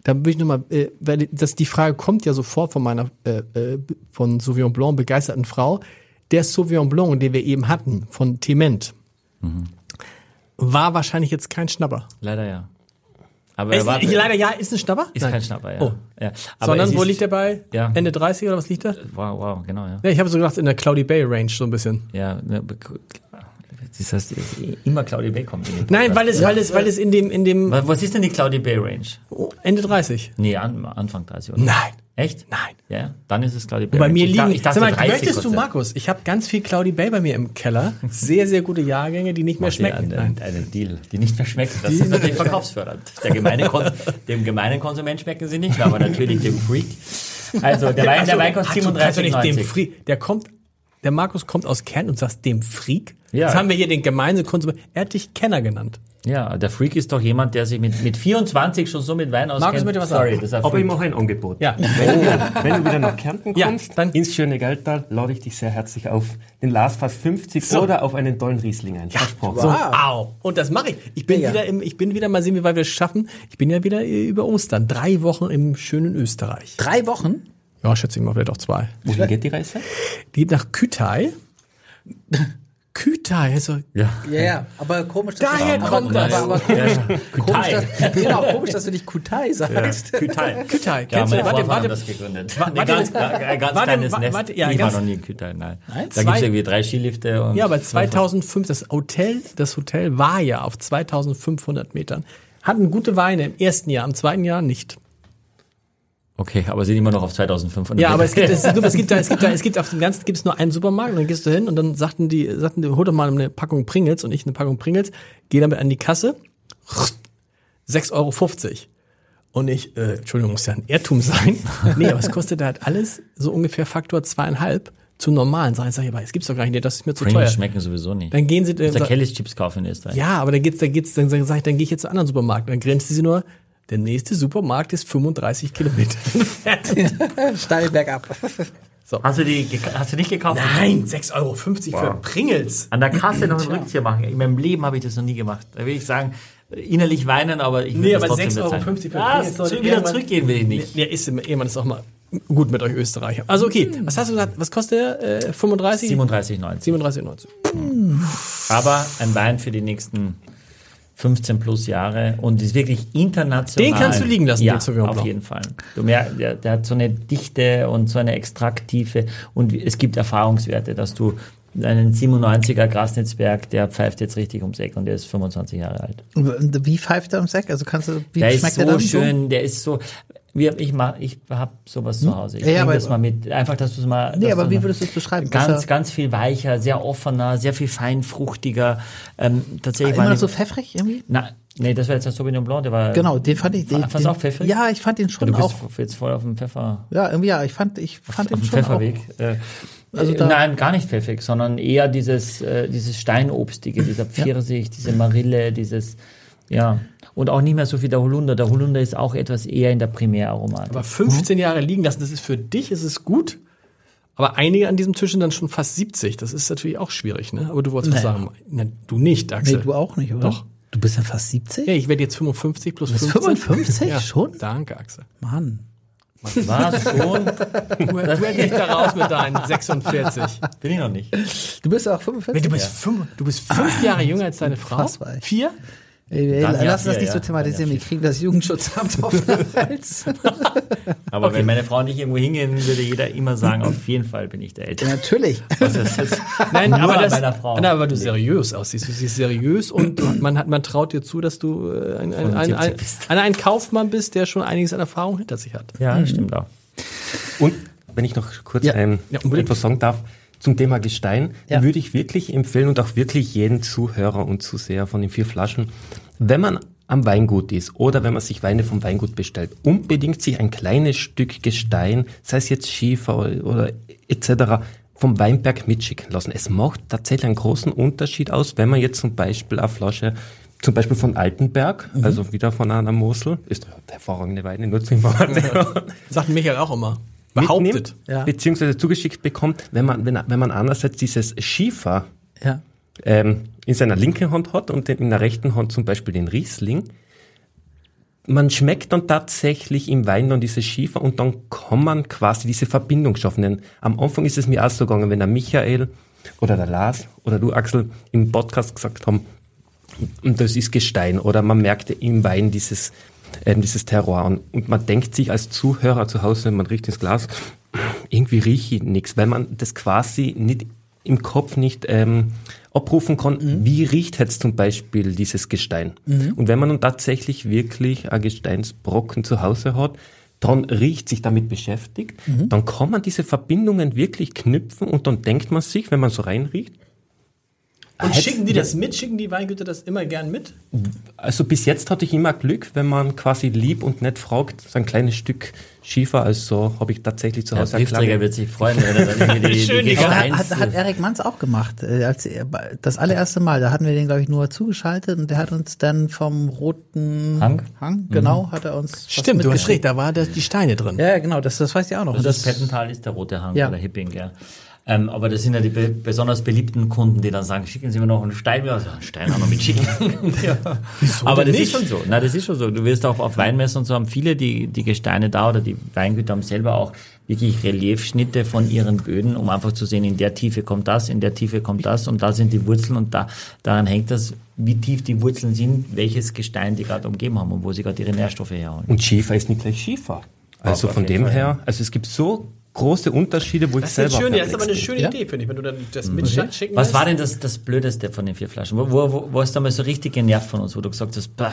Da will ich nochmal, äh, weil das, die Frage kommt ja sofort von meiner, äh, äh, von Sauvignon Blanc begeisterten Frau. Der Sauvignon Blanc, den wir eben hatten, von Tement, war wahrscheinlich jetzt kein Schnapper. Leider ja. Aber er Ist, war, leider ja, ist ein Schnapper? ist kein Schnapper, ja. Oh. ja. Aber Sondern es wo ist- liegt der bei? Ja. Ende 30 oder was liegt da? Wow, wow, genau, ja. Ja, ich habe so gedacht, in der Cloudy Bay Range so ein bisschen. Ja, ne, das heißt, immer Claudia Bay kommt in den Nein, weil es, weil es, weil es in dem, in dem Was ist denn die Claudia Bay Range? oh, Ende 30. Nee, an, Anfang 30, oder? Nein. Echt? Nein. Ja, dann ist es Claudia Bay Bei mir ich liegen, dachte, ich dachte sag mal, 30 möchtest du. Markus, ich habe ganz viel Cloudy Bay bei mir im Keller. Sehr, sehr gute Jahrgänge, die nicht mehr schmecken. Einen, einen Deal, die nicht mehr schmecken. Das ist natürlich verkaufsfördernd. Der gemeine dem gemeinen Konsument schmecken sie nicht, aber natürlich dem Freak. Also, der Wein, der Wein kostet Ach, du kannst doch nicht dem 37,90. Freak, der kommt, der Markus kommt aus Kern und sagst dem Freak? Ja. Das haben wir hier den gemeinen Konsument. Er hat dich Kenner genannt. Ja, der Freak ist doch jemand, der sich mit, mit 24 schon so mit Wein auskennt. möchte was Sorry, sagen. das ist ein Aber ich Freak. mache ein Angebot. Ja. Wenn, du, wenn du wieder nach Kärnten Ja, kommst, dann- ins schöne Galtal, lade ich dich sehr herzlich auf den Lars Fass 50 oder auf einen tollen Riesling ein. Versprochen. So, au. Und das mache ich. Ich bin Ja. wieder im, ich bin wieder, mal sehen, wie weit wir es schaffen. Ich bin ja wieder äh, über Ostern. Drei Wochen im schönen Österreich. Drei Wochen? Ja, schätze ich mal, vielleicht auch zwei. Wohin geht die Reise? Die geht nach Kütai. Kütai, also, Ja. Ja, ja, aber komisch, dass Daher du, kommt aber, das. aber, aber komisch, komisch, Kutai. dass, genau, komisch, dass du nicht Kutai sagst. Kütai. Kütai. Ja, Kennst du, meine warte, Vorfahren haben warte, das gegründet. Warte, ganz, ein ganz warte, kleines wa- Nest. warte, ja, ich ganz- war noch nie in Kütai, nein. Eins, Da gibt es irgendwie drei Skilifte. Und Ja, aber 2005, das Hotel, das Hotel war ja auf 2500 Metern. Hatten gute Weine im ersten Jahr, im zweiten Jahr nicht. Okay, aber sind immer noch auf 2500. Ja, aber es gibt, es, es gibt da, es gibt da, es gibt auf dem ganzen, gibt es nur einen Supermarkt und dann gehst du hin und dann sagten die, sagten die, hol doch mal eine Packung Pringles und ich eine Packung Pringles, geh damit an die Kasse, 6,50 Euro. Und ich, äh, Entschuldigung, muss ja ein Irrtum sein. Nee, aber es kostet halt alles so ungefähr Faktor zweieinhalb zum normalen. Sag ich, aber es gibt's doch gar nicht, nee, das ist mir zu Pringles teuer. schmecken sowieso nicht. Dann gehen sie, dann, Kellys Chips kaufen in Österreich. ja, aber dann geht's, dann geht's, dann, dann sag ich, dann gehe ich jetzt zu einem anderen Supermarkt. Dann grenzt sie nur, der nächste Supermarkt ist 35 Kilometer entfernt. Steil bergab. Hast du die, hast du nicht gekauft? Nein, 6,50 Euro für Pringles. An der Kasse noch einen Rückzieher machen. In meinem Leben habe ich das noch nie gemacht. Da will ich sagen, innerlich weinen, aber ich will Nee, das aber trotzdem 6,50 Euro für Pringles, Leute, zu- wieder zurückgehen will ich nicht. Ja, ist immer, irgendwann ist auch mal gut mit euch Österreicher. Also okay, was hast du gesagt? Was kostet der? Äh, 35? 37,90. 37,90. Aber ein Wein für die nächsten 15 plus Jahre und ist wirklich international. Den kannst du liegen lassen, ja, den Sauvignon auf Blanc. jeden Fall. Du merkst, der, der hat so eine Dichte und so eine Extrakttiefe und es gibt Erfahrungswerte, dass du einen 97er Grasnetzberg, der pfeift jetzt richtig ums Eck und der ist 25 Jahre alt. Und Wie pfeift er am Sack? Also kannst du, wie Der ist schmeckt so der dann schön, der ist so, Wir, ich mach, ich habe sowas zu Hause. Ich Ja, ja, aber- das mal mit. Einfach, dass du es mal. Nee, aber wie würdest du es beschreiben? Ganz, ganz viel weicher, sehr offener, sehr viel feinfruchtiger. Ähm, tatsächlich Immer war die- so pfeffrig irgendwie? Na, nee, das war jetzt der Sauvignon Blanc, der war. Genau, den fand ich. Den, Fandst du auch pfeffrig? Ja, ich fand den schon Du bist auch. jetzt voll auf dem Pfeffer. Ja, irgendwie ja, ich fand, ich fand auf den dem schon auch. Pfefferweg. Äh, Also äh, nein, gar nicht pfeffrig, sondern eher dieses, äh, dieses Steinobstige, dieser Pfirsich, diese Marille, dieses, ja. Und auch nicht mehr so viel der Holunder. Der Holunder ist auch etwas eher in der Primäraromatik. Aber 15 Jahre liegen lassen, das ist für dich, ist es gut. Aber einige an diesem Tisch sind dann schon fast 70. Das ist natürlich auch schwierig, ne? Aber du wolltest was sagen. Na, du nicht, Nee, Axel. du auch nicht, oder? Doch. Du bist ja fast 70? Ja, ich werde jetzt 55 plus bist 15. 55 ja. schon? Danke, Axel. Mann. Was schon? Du, hättest dich da raus mit deinen 46. Bin ich noch nicht. Du bist auch 45? Du bist, fünf, du bist fünf Jahre jünger als deine Frau. Unfassbar. Vier? Ey, Dann ja, lass uns das nicht ja. so thematisieren. Wir kriegen das Jugendschutzamt auf den Hals. Aber wenn meine Frau und ich irgendwo hingehen, würde jeder immer sagen, auf jeden Fall bin ich der Ältere. Natürlich. Also Nein, aber, das. Nein, aber du seriös aussiehst. Du siehst seriös und man, hat, man traut dir zu, dass du äh, ein, ein, ein, ein, 75 bist. ein, ein Kaufmann bist, der schon einiges an Erfahrung hinter sich hat. Ja, das stimmt auch. Und wenn ich noch kurz Ja. ähm, Ja, unbedingt. etwas sagen darf zum Thema Gestein, Ja. würde ich wirklich empfehlen und auch wirklich jeden Zuhörer und Zuseher von den vier Flaschen, wenn man am Weingut ist oder wenn man sich Weine vom Weingut bestellt, unbedingt sich ein kleines Stück Gestein, sei es jetzt Schiefer oder, etc., vom Weinberg mitschicken lassen. Es macht tatsächlich einen großen Unterschied aus, wenn man jetzt zum Beispiel eine Flasche zum Beispiel von Altenberg, also wieder von einer Mosel, ist hervorragende Weine, nur Information Sagt Michael auch immer. Behauptet. mitnimmt, Ja. beziehungsweise zugeschickt bekommt, wenn man, wenn, wenn man einerseits dieses Schiefer Ja. ähm, in seiner linken Hand hat und in der rechten Hand zum Beispiel den Riesling, man schmeckt dann tatsächlich im Wein dann diese Schiefer und dann kann man quasi diese Verbindung schaffen. Denn am Anfang ist es mir auch so gegangen, wenn der Michael oder der Lars oder du Axel im Podcast gesagt haben, und das ist Gestein oder man merkt im Wein dieses, ähm, dieses Terroir. Und, und man denkt sich als Zuhörer zu Hause, wenn man riecht ins Glas, irgendwie rieche ich nichts, weil man das quasi nicht im Kopf nicht ähm, abrufen kann, wie riecht jetzt zum Beispiel dieses Gestein. Und wenn man nun tatsächlich wirklich ein Gesteinsbrocken zu Hause hat, dann riecht, sich damit beschäftigt, dann kann man diese Verbindungen wirklich knüpfen und dann denkt man sich, wenn man so reinriecht, Und schicken die das mit? Schicken die Weingüter das immer gern mit? Also bis jetzt hatte ich immer Glück, wenn man quasi lieb und nett fragt, so ein kleines Stück Schiefer, also habe ich tatsächlich zu Der Hause eine Briefträger wird sich freuen, wenn er dann irgendwie die, Schön, die Gesteins... hat, hat Erik Manz auch gemacht. Äh, Als er, das allererste Mal, da hatten wir den, glaube ich, nur zugeschaltet und der hat uns dann vom roten Hang? Hang genau, hat er uns. was Stimmt, du hast mitgeschickt. recht, da war da die Steine drin. Ja, genau, das, das weiß ich auch noch. Also Und das Pettental ist der rote Hang Ja. oder Hipping, ja. Ähm, aber das sind ja die be besonders beliebten Kunden, die dann sagen, schicken Sie mir noch einen Stein. Ja, also einen Stein auch noch mitschicken. ja. Aber das nicht? ist schon so. Na, das ist schon so. Du wirst auch auf Weinmessen und so haben viele, die, die Gesteine da oder die Weingüter haben selber auch wirklich Reliefschnitte von ihren Böden, um einfach zu sehen, in der Tiefe kommt das, in der Tiefe kommt das und da sind die Wurzeln und da, daran hängt das, wie tief die Wurzeln sind, welches Gestein die gerade umgeben haben und wo sie gerade ihre Nährstoffe herholen. Und Schiefer ist nicht gleich Schiefer. Also von dem Fall, her, also es gibt so große Unterschiede, wo ich Das ist, eine selber schöne, das ist aber eine schöne Ja? Idee, finde ich, wenn du dann das mitschicken Was war denn das, das Blödeste von den vier Flaschen? Wo, wo, wo, wo hast du mal so richtig genervt von uns, wo du gesagt hast, bah,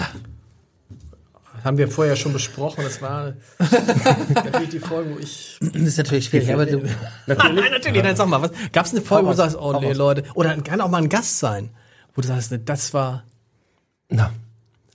Haben wir vorher schon besprochen. Das war natürlich die Folge, wo ich. das ist natürlich schwierig, aber du, Nein, natürlich, nein, sag mal, was? Gab es eine Folge, wo du sagst, oh nee. Leute. Oder kann auch mal ein Gast sein, wo du sagst, das war. Na.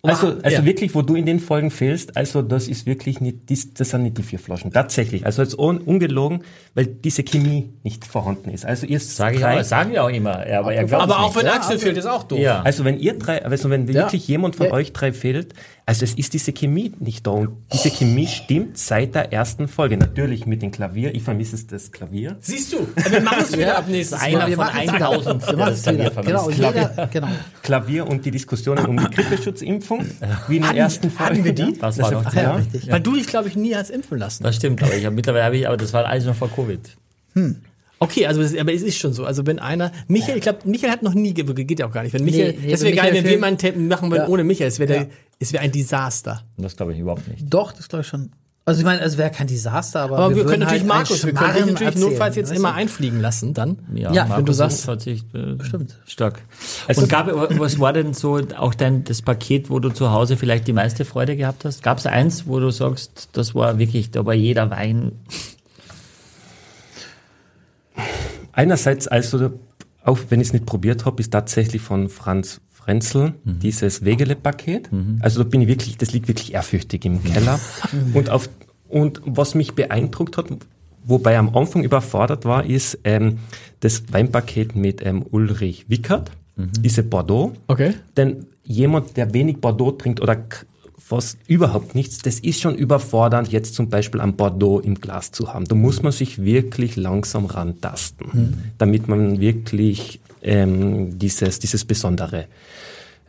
Also, also ja. wirklich, wo du in den Folgen fehlst, also das ist wirklich nicht, dies, das sind nicht die vier Flaschen. Tatsächlich. Also jetzt un, ungelogen, weil diese Chemie nicht vorhanden ist. Also ihr sag ich drei- auch, sagen wir auch immer. Ja, aber er glaubt Aber auch wenn Ja, Axel also- fehlt, ist auch doof. Ja. Also wenn ihr drei, also wenn Ja. wirklich jemand von Ja. euch drei fehlt, also es ist diese Chemie nicht da und diese Chemie stimmt seit der ersten Folge. Natürlich mit dem Klavier, ich vermisse es das Klavier. Siehst du, wir machen es wieder ab nächstes Einer von machen's 1000, wir der machen's das Klavier wieder. vermisst. Genau, jeder, genau. Klavier und die Diskussionen um die Grippeschutzimpfung, wie in den ersten Folgen. hatten wir die? Das war noch Ach ja, Ja. richtig. Weil du dich, glaube ich, nie hast impfen lassen. Das stimmt, aber ich habe mittlerweile habe ich, aber das war alles noch vor Covid. Okay, also es, aber es ist schon so. Also wenn einer, Michael, ich glaube, Michael hat noch nie, ge- geht ja auch gar nicht. Wenn Michael, Nee, nee, das wäre geil, Michael wenn wir mal einen Termin machen würden Ja. ohne Michael. Es wäre Ja. der, es wäre ein Desaster. Das glaube ich überhaupt nicht. Doch, das glaube ich schon. Also ich meine, es wäre kein Desaster, aber, Aber wir, würden können natürlich halt Markus, wir können dich natürlich notfalls jetzt immer einfliegen lassen dann. Ja, Ja, wenn du sagst- tatsächlich äh, Stimmt. stark. Also- und gab, was war denn so auch dein das Paket, wo du zu Hause vielleicht die meiste Freude gehabt hast? Gab es eins, wo du sagst, das war wirklich, da war jeder Wein Einerseits, also, auch wenn ich es nicht probiert habe, ist tatsächlich von Franz Frenzel dieses Wegele-Paket. Also da bin ich wirklich, das liegt wirklich ehrfürchtig im Keller. Und auf, und was mich beeindruckt hat, wobei am Anfang überfordert war, ist ähm, das Weinpaket mit ähm, Ulrich Wickert, diese Bordeaux. Okay. Denn jemand, der wenig Bordeaux trinkt oder fast überhaupt nichts, das ist schon überfordernd, jetzt zum Beispiel ein Bordeaux im Glas zu haben. Da muss man sich wirklich langsam rantasten, damit man wirklich ähm, dieses, dieses Besondere,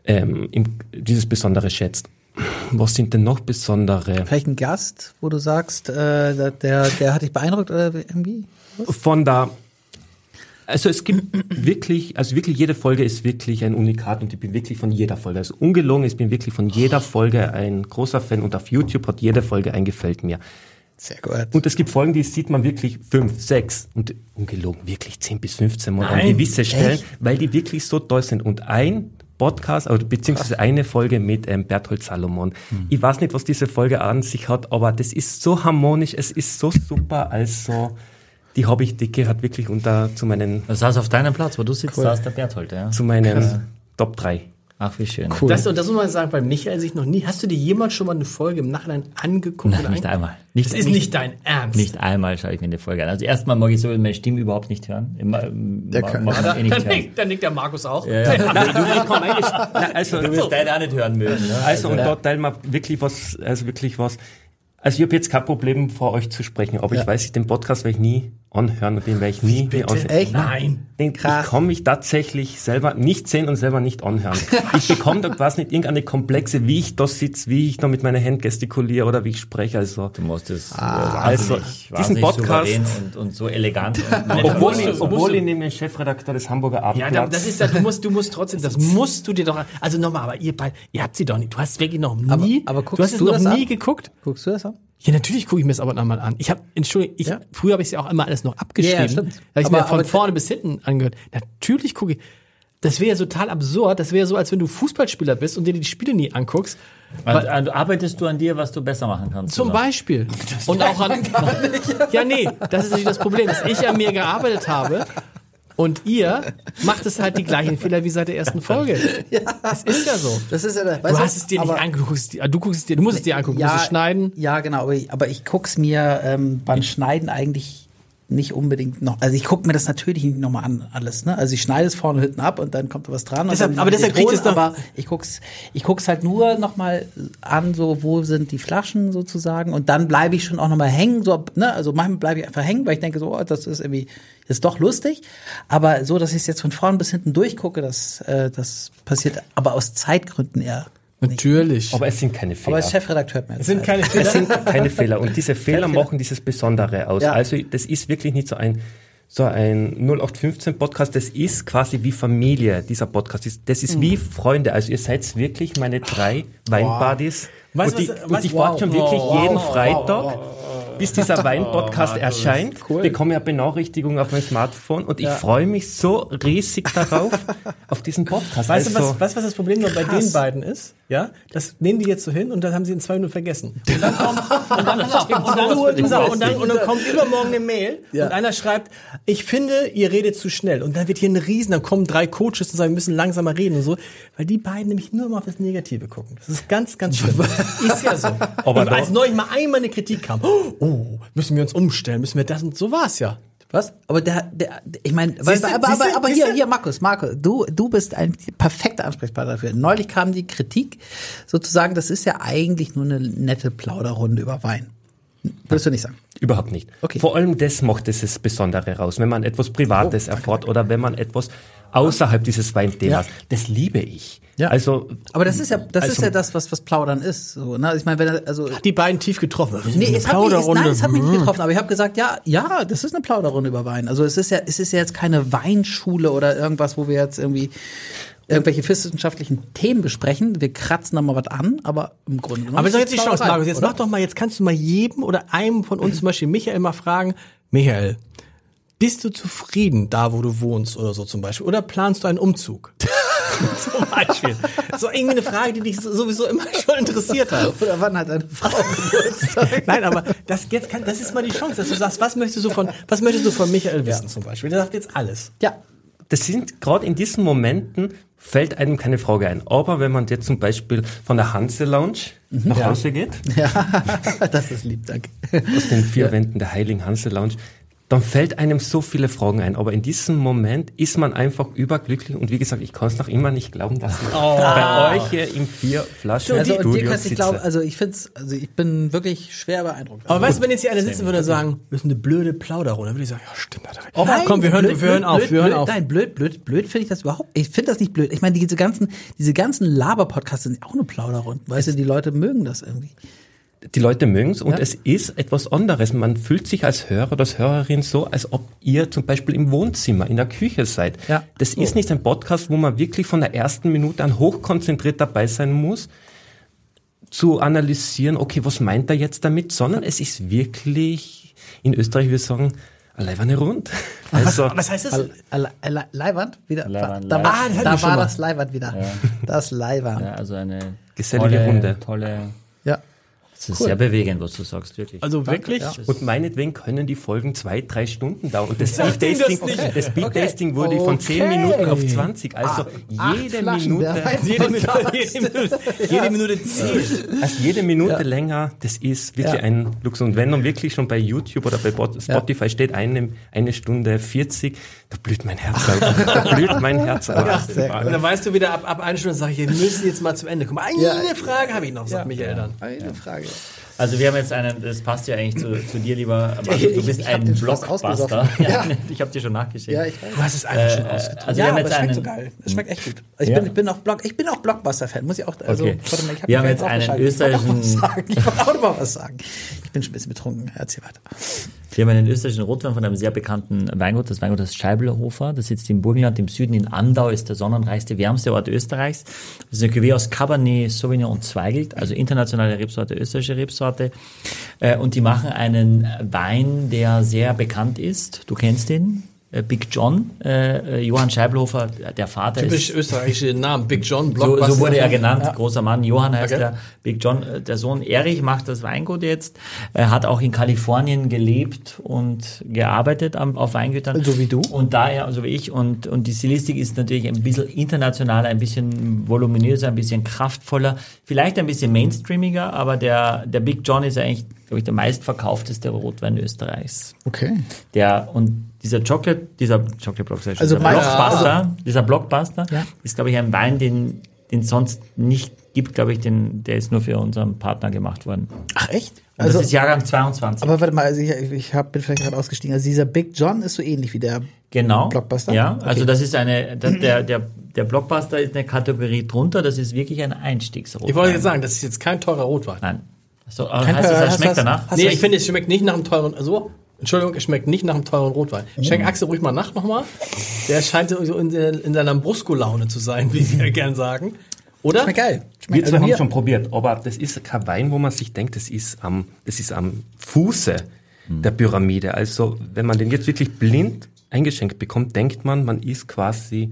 ähm, im, dieses Besondere schätzt. Was sind denn noch besondere? Vielleicht ein Gast, wo du sagst, äh, der, der, hat dich beeindruckt oder irgendwie? Von da, also es gibt wirklich, also wirklich jede Folge ist wirklich ein Unikat und ich bin wirklich von jeder Folge, also ungelogen, ich bin wirklich von jeder Folge ein großer Fan und auf YouTube hat jede Folge ein gefällt mir. Sehr gut. Und es gibt Folgen, die sieht man wirklich fünf, sechs und ungelogen wirklich zehn bis 15 Mal an Nein, gewisse Stellen, echt? weil die wirklich so toll sind. Und ein Podcast, oder beziehungsweise eine Folge mit ähm, Berthold Salomon. Ich weiß nicht, was diese Folge an sich hat, aber das ist so harmonisch, es ist so super, also die habe ich, die gehört wirklich unter zu meinen, Das saß auf deinem Platz, wo du sitzt, saß der Berthold, ja. zu meinen Top 3. Ach, wie schön. Cool. Das, und das muss man sagen, weil Michael sich noch nie. Hast du dir jemals schon mal eine Folge im Nachhinein angeguckt? Nein, nicht einmal. Nicht, Das ist nicht dein Ernst. Nicht einmal schaue ich mir eine Folge an. Also erstmal mag ich so meine Stimme überhaupt nicht hören. Immer, der kann- mag man eh nicht Dann hören. nickt, dann nickt der Markus auch. Also, Du wirst deine auch nicht hören mögen. Ne? Also und dort teilen wir wirklich was, also wirklich was. Also ich habe jetzt kein Problem vor euch zu sprechen, aber ich weiß, den Podcast werde ich nie anhören und den werde ich nie mehr aus. Echt? Nein. Den, ich kann mich tatsächlich selber nicht sehen und selber nicht anhören. Ich bekomme da quasi nicht irgendeine Komplexe, wie ich da sitze, wie ich da mit meinen Händen gestikuliere oder wie ich spreche. Also Du musst es also, wahnsinnig, diesen wahnsinnig Podcast- und, und so elegant. Und obwohl, ich, obwohl ich neben dem Chefredakteur des Hamburger Ja, Abendblatts da- das ist ja, du musst, du musst trotzdem, das musst du dir doch, also nochmal, aber ihr beide, ihr habt sie doch nicht, du hast wirklich noch nie, aber guckst du hast es du noch das nie an? geguckt? Guckst du das an? Ja, natürlich gucke ich mir das aber nochmal an. Ich habe, Entschuldigung, ich, Ja. früher habe ich es ja auch immer alles noch abgeschrieben. Ja, ja, stimmt. Da habe ich Aber- mir von aber- vorne bis hinten angehört. Natürlich gucke ich. Das wäre ja total absurd. Das wäre so, als wenn du Fußballspieler bist und dir die Spiele nie anguckst. Also, also arbeitest du an dir, was du besser machen kannst? Zum oder? Beispiel. Und auch an. Ja, nee, das ist natürlich das Problem, dass ich an mir gearbeitet habe. Und ihr macht es halt die gleichen Fehler wie seit der ersten Folge. Ja. Es ist ja so. Das ist ja, der- Du hast es dir nicht angeguckt. Du guckst es dir- Du musst es dir angucken, du musst es schneiden. Ja, genau, aber ich, aber ich guck's mir ähm, beim Schneiden eigentlich nicht unbedingt noch. Also ich gucke mir das natürlich nicht nochmal an, alles. Ne? Also ich schneide es vorne und hinten ab und dann kommt da was dran. Deshalb- dann aber deshalb kriegt es doch- Aber ich guck's, ich guck's halt nur nochmal an, so wo sind die Flaschen sozusagen. Und dann bleibe ich schon auch nochmal hängen. So, ne? Also manchmal bleibe ich einfach hängen, weil ich denke so, oh, das ist irgendwie, ist doch lustig. Aber so, dass ich es jetzt von vorn bis hinten durchgucke, das, äh, das passiert aber aus Zeitgründen eher. Natürlich. aber es sind keine Fehler. Aber als Chefredakteur hört mir Es sind keine Es Fehler. sind keine Fehler und diese Fehler machen dieses Besondere aus. Ja. Also das ist wirklich nicht so ein so ein 0815 Podcast, das ist quasi wie Familie, dieser Podcast. Das- Das ist wie Freunde. Also ihr seid wirklich meine drei Weinbuddies. Weißt und, du, ich, was- und was- ich warte schon wirklich wow, jeden wow, Freitag, bis dieser Wein-Podcast erscheint. Bekomme ja Benachrichtigungen auf mein Smartphone und ich freue mich so riesig darauf, auf diesen Podcast. Weißt du, Also- was, weißt, du, was das Problem bei den beiden ist? Ja, das nehmen die jetzt so hin und dann haben sie in zwei Minuten vergessen. Und dann kommt, und dann, und dann, pass auf, und dann, und dann kommt übermorgen eine Mail Ja. und einer schreibt, ich finde, ihr redet zu schnell. Und dann wird hier ein Riesen, dann kommen drei Coaches und sagen, wir müssen langsamer reden und so, weil die beiden nämlich nur mal auf das Negative gucken. Das ist ganz, ganz schlimm. ist ja so. Aber als neulich mal einmal eine Kritik kam, oh, müssen wir uns umstellen, müssen wir das und so war's ja. Was? Aber der, der, ich meine, aber, aber, aber siehst hier, hier, Markus, Markus, du, du bist ein perfekter Ansprechpartner dafür. Neulich kam die Kritik, sozusagen, das ist ja eigentlich nur eine nette Plauderrunde über Wein. Würdest du nicht sagen? Überhaupt nicht. Okay. Vor allem das macht es das Besondere raus, wenn man etwas Privates erfährt oder wenn man etwas außerhalb dieses Weinthemas. Ja. Das liebe ich. Ja. Also Aber das ist ja, das ist Also- ja das, was, was Plaudern ist. So, ne? Ich meine, wenn, er- also, Die beiden tief getroffen. Nee, es hat, mich, es, nein, es hat mich nicht getroffen, aber ich habe gesagt, ja, ja, das ist eine Plauderrunde über Wein. Also es ist ja, es ist ja jetzt keine Weinschule oder irgendwas, wo wir jetzt irgendwie irgendwelche wissenschaftlichen Themen besprechen. Wir kratzen da mal was an, aber im Grunde genommen. Aber ist jetzt die Chance, Markus. Jetzt oder? mach doch mal, jetzt kannst du mal jedem oder einem von uns, zum Beispiel Michael, mal fragen, Michael, bist du zufrieden da, wo du wohnst oder so zum Beispiel? Oder planst du einen Umzug? zum Beispiel. So irgendwie eine Frage, die dich sowieso immer schon interessiert hat. Oder wann hat eine Frau Geburtstag? Nein, aber das jetzt kann, das ist mal die Chance, dass du sagst, was möchtest du von, was möchtest du von Michael wissen zum Beispiel? Der sagt jetzt alles. ja. das sind gerade in diesen Momenten fällt einem keine Frage ein. Aber wenn man jetzt zum Beispiel von der Hanse Lounge nach Hause geht, das ist lieb, danke. aus den vier Wänden der Heiligen Hanse Lounge, dann fällt einem so viele Fragen ein. Aber in diesem Moment ist man einfach überglücklich. Und wie gesagt, ich kann es noch immer nicht glauben, dass ich bei euch hier im vier Flaschen Also und dir Studio kannst du sitze. glauben, also ich find's, also ich bin wirklich schwer beeindruckt. Aber weißt du, wenn jetzt hier einer sitzen würde und sagen, das ist eine blöde Plauderrunde, dann würde ich sagen, ja, stimmt, hat recht. Nein, Komm, wir hören, blöd, wir hören blöd, auf, blöd, wir hören blöd, auf. Nein, blöd, blöd, blöd finde ich das überhaupt. Ich finde das nicht blöd. Ich meine, diese ganzen, diese ganzen Laber-Podcasts sind auch eine Plauderrunden. Weißt du, die Leute mögen das irgendwie. Die Leute mögen es und Ja. es ist etwas anderes. Man fühlt sich als Hörer oder als Hörerin so, als ob ihr zum Beispiel im Wohnzimmer, in der Küche seid. Ja. Das ist nicht ein Podcast, wo man wirklich von der ersten Minute an hochkonzentriert dabei sein muss, zu analysieren, okay, was meint er jetzt damit, sondern es ist wirklich, in Österreich wir sagen, eine Rund. Also, Was heißt das? Leihwand wieder. Leihwand, da war, Ah, da war mal. das Leihwand wieder. Das Leihwand. Ja, also eine Gesellige tolle, Runde. tolle, Ja. Es ist sehr bewegend, was du sagst, wirklich. Also wirklich? ja. Und meinetwegen können die Folgen zwei, drei Stunden dauern. Und das das Speed-Tasting das Speed-Tasting wurde von zehn Okay. Minuten auf 20. Also acht jede Minute. Jede Minute, jede Minute, jede Minute zählt. also jede Minute länger, das ist wirklich Ja. ein Luxus. Und wenn dann wirklich schon bei YouTube oder bei Spotify steht eine, eine Stunde 40, da blüht mein Herz auf. Da blüht mein Herz auf. Und dann weißt du wieder, ab, ab einer Stunde sage ich, wir müssen jetzt mal zum Ende kommen. Eine Ja. Frage habe ich noch, sagt Michael dann. Eine Frage. regular. Also wir haben jetzt einen, das passt ja eigentlich zu, zu dir, lieber Ich- du bist ich ein schon Blockbuster. Ja. Ich habe dir schon nachgeschickt. Ja, ich weiß. Du hast es einfach schon Äh, ausgetragen. also ja, wir haben aber jetzt es schmeckt einen, so geil. Es schmeckt echt gut. Also ich, Ja. bin, ich bin auch Block, ich bin auch Blockbuster-Fan, muss ich auch, also, Okay. warte mal, ich hab Wir haben jetzt auch einen geschaltet. Ich wollte auch österreichischen- was sagen. Ich wollte auch noch mal was sagen. Ich bin schon ein bisschen betrunken. Erzähl weiter. Wir haben einen österreichischen Rotwein von einem sehr bekannten Weingut, das Weingut das Scheiblerhofer. Das sitzt im Burgenland im Süden in Andau, ist der sonnenreichste, wärmste Ort Österreichs. Das ist eine Cuvée aus Cabernet Sauvignon und Zweigelt, also internationale Rebsorte, österreichische Rebsorte. Äh, Und die machen einen Wein, der sehr bekannt ist. Du kennst ihn. Äh, Big John, äh, äh, Johann Scheibelhofer, der Vater Typisch ist österreichische Namen. Big John, so, Blockbuster. so wurde er genannt, großer Mann. Johann heißt Okay. der Big John. Der Sohn Erich macht das Weingut jetzt. Er hat auch in Kalifornien gelebt und gearbeitet am, auf Weingütern. So wie du? Und daher, so wie ich. Und, und die Stilistik ist natürlich ein bisschen internationaler, ein bisschen voluminöser, ein bisschen kraftvoller, vielleicht ein bisschen mainstreamiger, aber der, der Big John ist eigentlich, glaube ich, der meistverkaufteste Rotwein Österreichs. Okay. Der, und dieser Chocolate, dieser Chocolate Block, Also dieser mein- Blockbuster, dieser Blockbuster Ja. ist, glaube ich, ein Wein, den, den sonst nicht gibt, glaube ich, den, der ist nur für unseren Partner gemacht worden. Ach echt? Und das ist Jahrgang 22. aber warte mal, also ich, ich hab, bin vielleicht gerade ausgestiegen. Also dieser Big John ist so ähnlich wie der genau. Blockbuster? Ja, Okay. also das ist eine, der, der, der, der Blockbuster ist eine Kategorie drunter, das ist wirklich ein Einstiegsrotwein. Ich wollte jetzt sagen, das ist jetzt kein teurer Rotwein. Nein. So, aber Kein heißt das, teurer- er hast schmeckt das- danach? hast nee, ich das- finde, es schmeckt nicht nach einem teuren, so, Entschuldigung, es schmeckt nicht nach einem teuren Rotwein. Schenk Axel ruhig mal nach nochmal. Der scheint so in, der- in seiner Brusco-Laune zu sein, wie sie ja gern sagen. Oder? Schmeckt geil. Wir Schmeckt, zwei also haben mir, schon probiert, aber das ist kein Wein, wo man sich denkt, das ist am, das ist am Fuße der Pyramide. Also, wenn man den jetzt wirklich blind eingeschenkt bekommt, denkt man, man ist quasi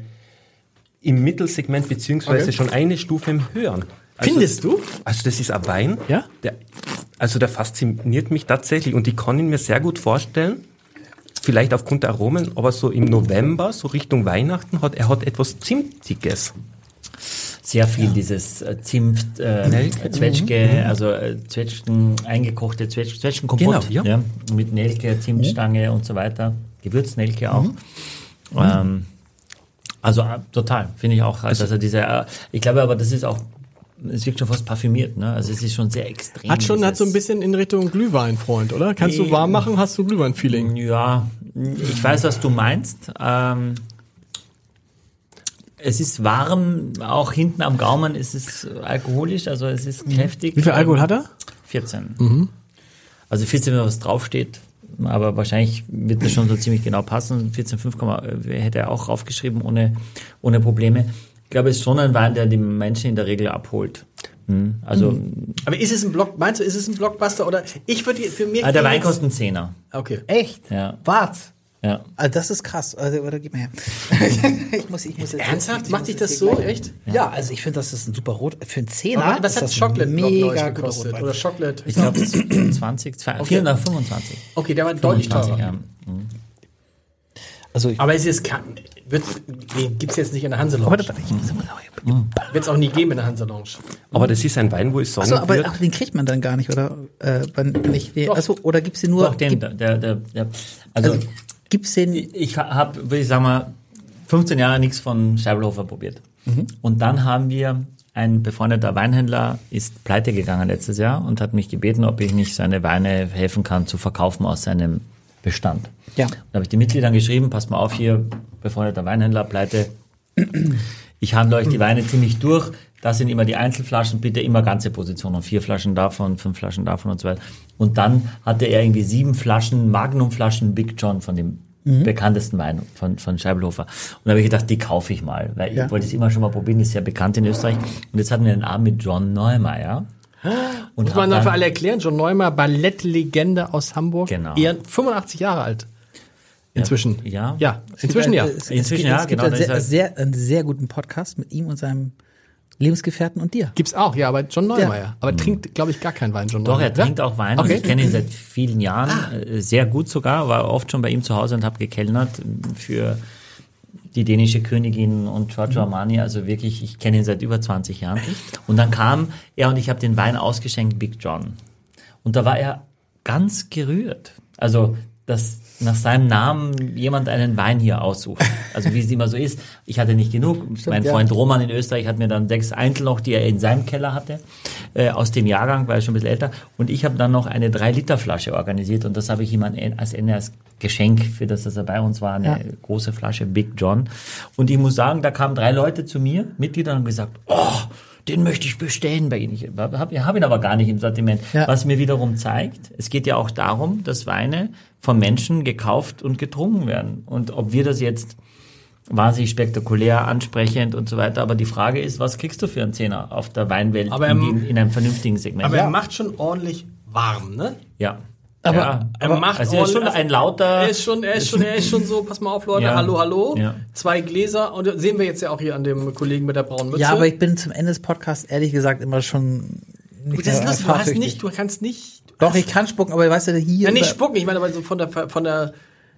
im Mittelsegment beziehungsweise Okay. schon eine Stufe im Höheren. Also, Findest du? Also, das ist ein Wein, Ja? der, also der fasziniert mich tatsächlich und ich kann ihn mir sehr gut vorstellen. Vielleicht aufgrund der Aromen, aber so im November, so Richtung Weihnachten, hat er hat etwas Zimtiges. sehr viel dieses äh, Zimt, äh, Nelke. Zwetschge, also äh, Zwetschgen, eingekochte Zwetsch Zwetschgenkompott, Genau, ja. mit Nelke, Zimtstange und so weiter, Gewürznelke auch. Ähm, also äh, total, finde ich auch, also, dass er diese, ich glaube aber, das ist auch, es wirkt schon fast parfümiert, ne? Also es ist schon sehr extrem. Hat schon, hat so ein bisschen in Richtung Glühwein, Freund, oder? Kannst du warm machen, hast du Glühwein-Feeling? Ja, ich weiß, was du meinst. Ähm, es ist warm, auch hinten am Gaumen ist es alkoholisch, also es ist kräftig. Wie viel Alkohol hat er? 14. Also 14, wenn was draufsteht, aber wahrscheinlich wird das schon so ziemlich genau passen. 14,5 Komma- äh, hätte er auch raufgeschrieben ohne, ohne Probleme. Glaube, es ist schon ein Wein, der die Menschen in der Regel abholt. Hm, Also, Aber ist es ein Block, meinst du, ist es ein Blockbuster oder ich würde für mich. ah, der Wein kostet einen Zehner. Okay. Echt? Ja. Wart. Ja. Also das ist krass. Also, oder gib mir her. ich muss, ich muss jetzt, Ernsthaft? ich Macht dich das so? gleich- Echt? Ja, also ich finde, das ist ein super Rot. Für einen Zehner. Aber was hat das Chocolate mega gekostet? Oder Chocolate? Ich glaube, 20, 2, 425. Okay, der war deutlich 25, teurer. ja. Also ich, Aber es ist kein, wird, den gibt's jetzt nicht in der muss mal Wird es auch nie geben in der Hanselounge. Aber das ist ein Wein, wo ich sagen Achso, aber ach, den kriegt man dann gar nicht, oder? Äh, wenn, wenn ich den, Doch. achso, oder gibt's den nur? Doch, den, gibt, der, der, der, also, also, gibt's den? ich habe, würde ich sagen mal, 15 Jahre nichts von Scheibelhofer probiert. Und dann haben wir, ein befreundeter Weinhändler ist pleite gegangen letztes Jahr und hat mich gebeten, ob ich nicht seine Weine helfen kann zu verkaufen aus seinem Bestand. Ja. Da habe ich den Mitgliedern geschrieben, passt mal auf hier, befreundeter Weinhändler, pleite. Ich handle euch die Weine ziemlich durch. Das sind immer die Einzelflaschen, bitte immer ganze Positionen. Vier Flaschen davon, fünf Flaschen davon und so weiter. Und dann hatte er irgendwie sieben Flaschen, Magnumflaschen Big John von dem bekanntesten Wein von, von Scheibelhofer. Und da habe ich gedacht, die kaufe ich mal, weil Ja. ich wollte es immer schon mal probieren, ist sehr bekannt in Österreich. Und jetzt hatten wir einen Abend mit John Neumeier. Und Muss man dann dann- für alle erklären, John Neumer, Ballettlegende aus Hamburg. Genau. Eher 85 Jahre alt. Inzwischen. Ja. Ja, inzwischen ja. Es, es, Inzwischen gibt, ja, es gibt genau, einen sehr, sehr, einen sehr guten Podcast mit ihm und seinem Lebensgefährten und dir. Gibt's auch, ja, aber John Neumeier. Aber trinkt, glaube ich, gar keinen Wein, John Doch, Neumeier. er trinkt auch Wein. Okay. Und ich kenne ihn seit vielen Jahren, äh, sehr gut sogar, war oft schon bei ihm zu Hause und habe gekellnert für die dänische Königin und Giorgio Armani, also wirklich, ich kenne ihn seit über 20 Jahren. Und dann kam er und ich habe den Wein ausgeschenkt, Big John. Und da war er ganz gerührt. Also, dass nach seinem Namen jemand einen Wein hier aussucht. Also wie es immer so ist. Ich hatte nicht genug. mein ja. Freund Roman in Österreich hat mir dann sechs Einzel noch, die er in seinem Keller hatte, äh, aus dem Jahrgang, weil er schon ein bisschen älter. Und ich habe dann noch eine 3-Liter-Flasche organisiert und das habe ich ihm als Ende als Geschenk, für das, dass er bei uns war, eine Ja. große Flasche Big John. Und ich muss sagen, da kamen drei Leute zu mir, Mitglieder, und haben gesagt, oh, den möchte ich bestellen bei Ihnen. Ich habe hab ihn aber gar nicht im Sortiment. Ja. Was mir wiederum zeigt, es geht ja auch darum, dass Weine von Menschen gekauft und getrunken werden. Und ob wir das jetzt wahnsinnig spektakulär, ansprechend und so weiter, aber die Frage ist, was kriegst du für einen Zehner auf der Weinwelt Aber in, er- dem- in einem vernünftigen Segment? Aber er macht schon ordentlich warm, ne? ja. Aber- ja. Er macht also er ist schon ordentlich- ein lauter, Er ist schon, er ist schon, er ist schon so, pass mal auf, Leute, Ja. hallo, hallo. Ja. Zwei Gläser und das sehen wir jetzt ja auch hier an dem Kollegen mit der braunen Mütze. Ja, aber ich bin zum Ende des Podcasts ehrlich gesagt immer schon nicht das ist lustig, du hast nicht, du kannst nicht. Doch, ich kann spucken, aber weißt du, hier. Ja, nicht spucken, ich meine aber so von der, von der,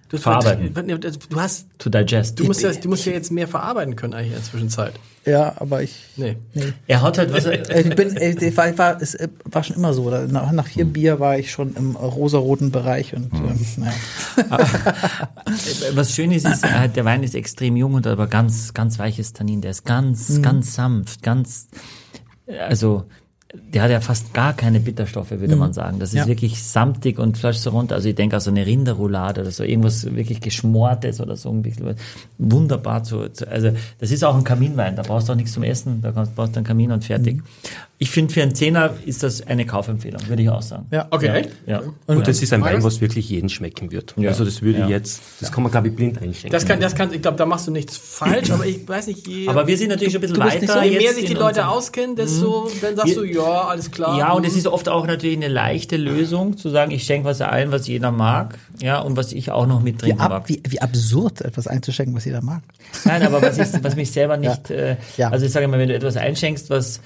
du, Verarbeiten. du hast, to digest. du musst ja, du musst ja jetzt mehr verarbeiten können eigentlich in der Zwischenzeit. Ja, aber ich. Nee. er hat halt was, äh, Ich bin, äh, ich war, ich war, es äh, war schon immer so. Nach, nach Hm. vier Bier war ich schon im rosaroten Bereich und ähm, naja. was schön ist, ist, hat- der Wein ist extrem jung und hat aber ganz, ganz weiches Tannin. Der ist ganz, ganz sanft, ganz, also, der hat ja fast gar keine Bitterstoffe, würde man sagen. Das ist Ja. wirklich samtig und flascht so runter. Also ich denke, also eine Rinderroulade oder so, irgendwas wirklich Geschmortes oder so ein bisschen. was. Wunderbar zu, zu, also das ist auch ein Kaminwein, da brauchst du auch nichts zum Essen, da kannst- brauchst du einen Kamin und fertig. Ich finde, für einen Zehner ist das eine Kaufempfehlung, würde ich auch sagen. Ja. Okay, echt? Ja. und das ist ein Wein, was wirklich jeden schmecken wird. Ja. Also das würde Ja. jetzt, das kann man glaube ich blind einschenken. Das kann, das kann, ich glaube, da machst du nichts falsch, aber ich weiß nicht, je, Aber wir sind natürlich schon ein bisschen du weiter. so- je mehr sich die Leute auskennen, desto, dann sagst Wir- du, ja, alles klar. Ja, und es ist oft auch natürlich eine leichte Lösung, zu sagen, ich schenke was ein, was jeder mag, ja, und was ich auch noch Wie, mittrinken ab, mag. wie, wie absurd, etwas einzuschenken, was jeder mag. Nein, aber was, ich, was mich selber nicht, äh, Ja. also ich sage mal, wenn du etwas einschenkst, was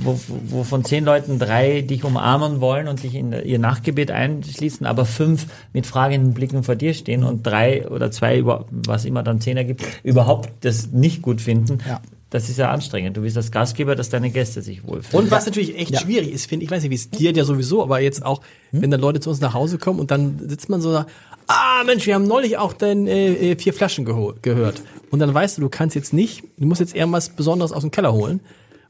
wo, wo von zehn Leuten drei dich umarmen wollen und dich in ihr Nachgebet einschließen, aber fünf mit fragenden Blicken vor dir stehen und drei oder zwei, über, was immer dann zehn ergibt, überhaupt das nicht gut finden, Ja. Das ist ja anstrengend. Du bist als Gastgeber, dass deine Gäste sich wohlfühlen. Und was natürlich echt schwierig ist, finde ich, weiß nicht, wie es dir ja sowieso, aber jetzt auch, Hm? wenn dann Leute zu uns nach Hause kommen und dann sitzt man so da, ah Mensch, wir haben neulich auch dein äh, äh, vier Flaschen gehört. Und dann weißt du, du kannst jetzt nicht, du musst jetzt eher was Besonderes aus dem Keller holen,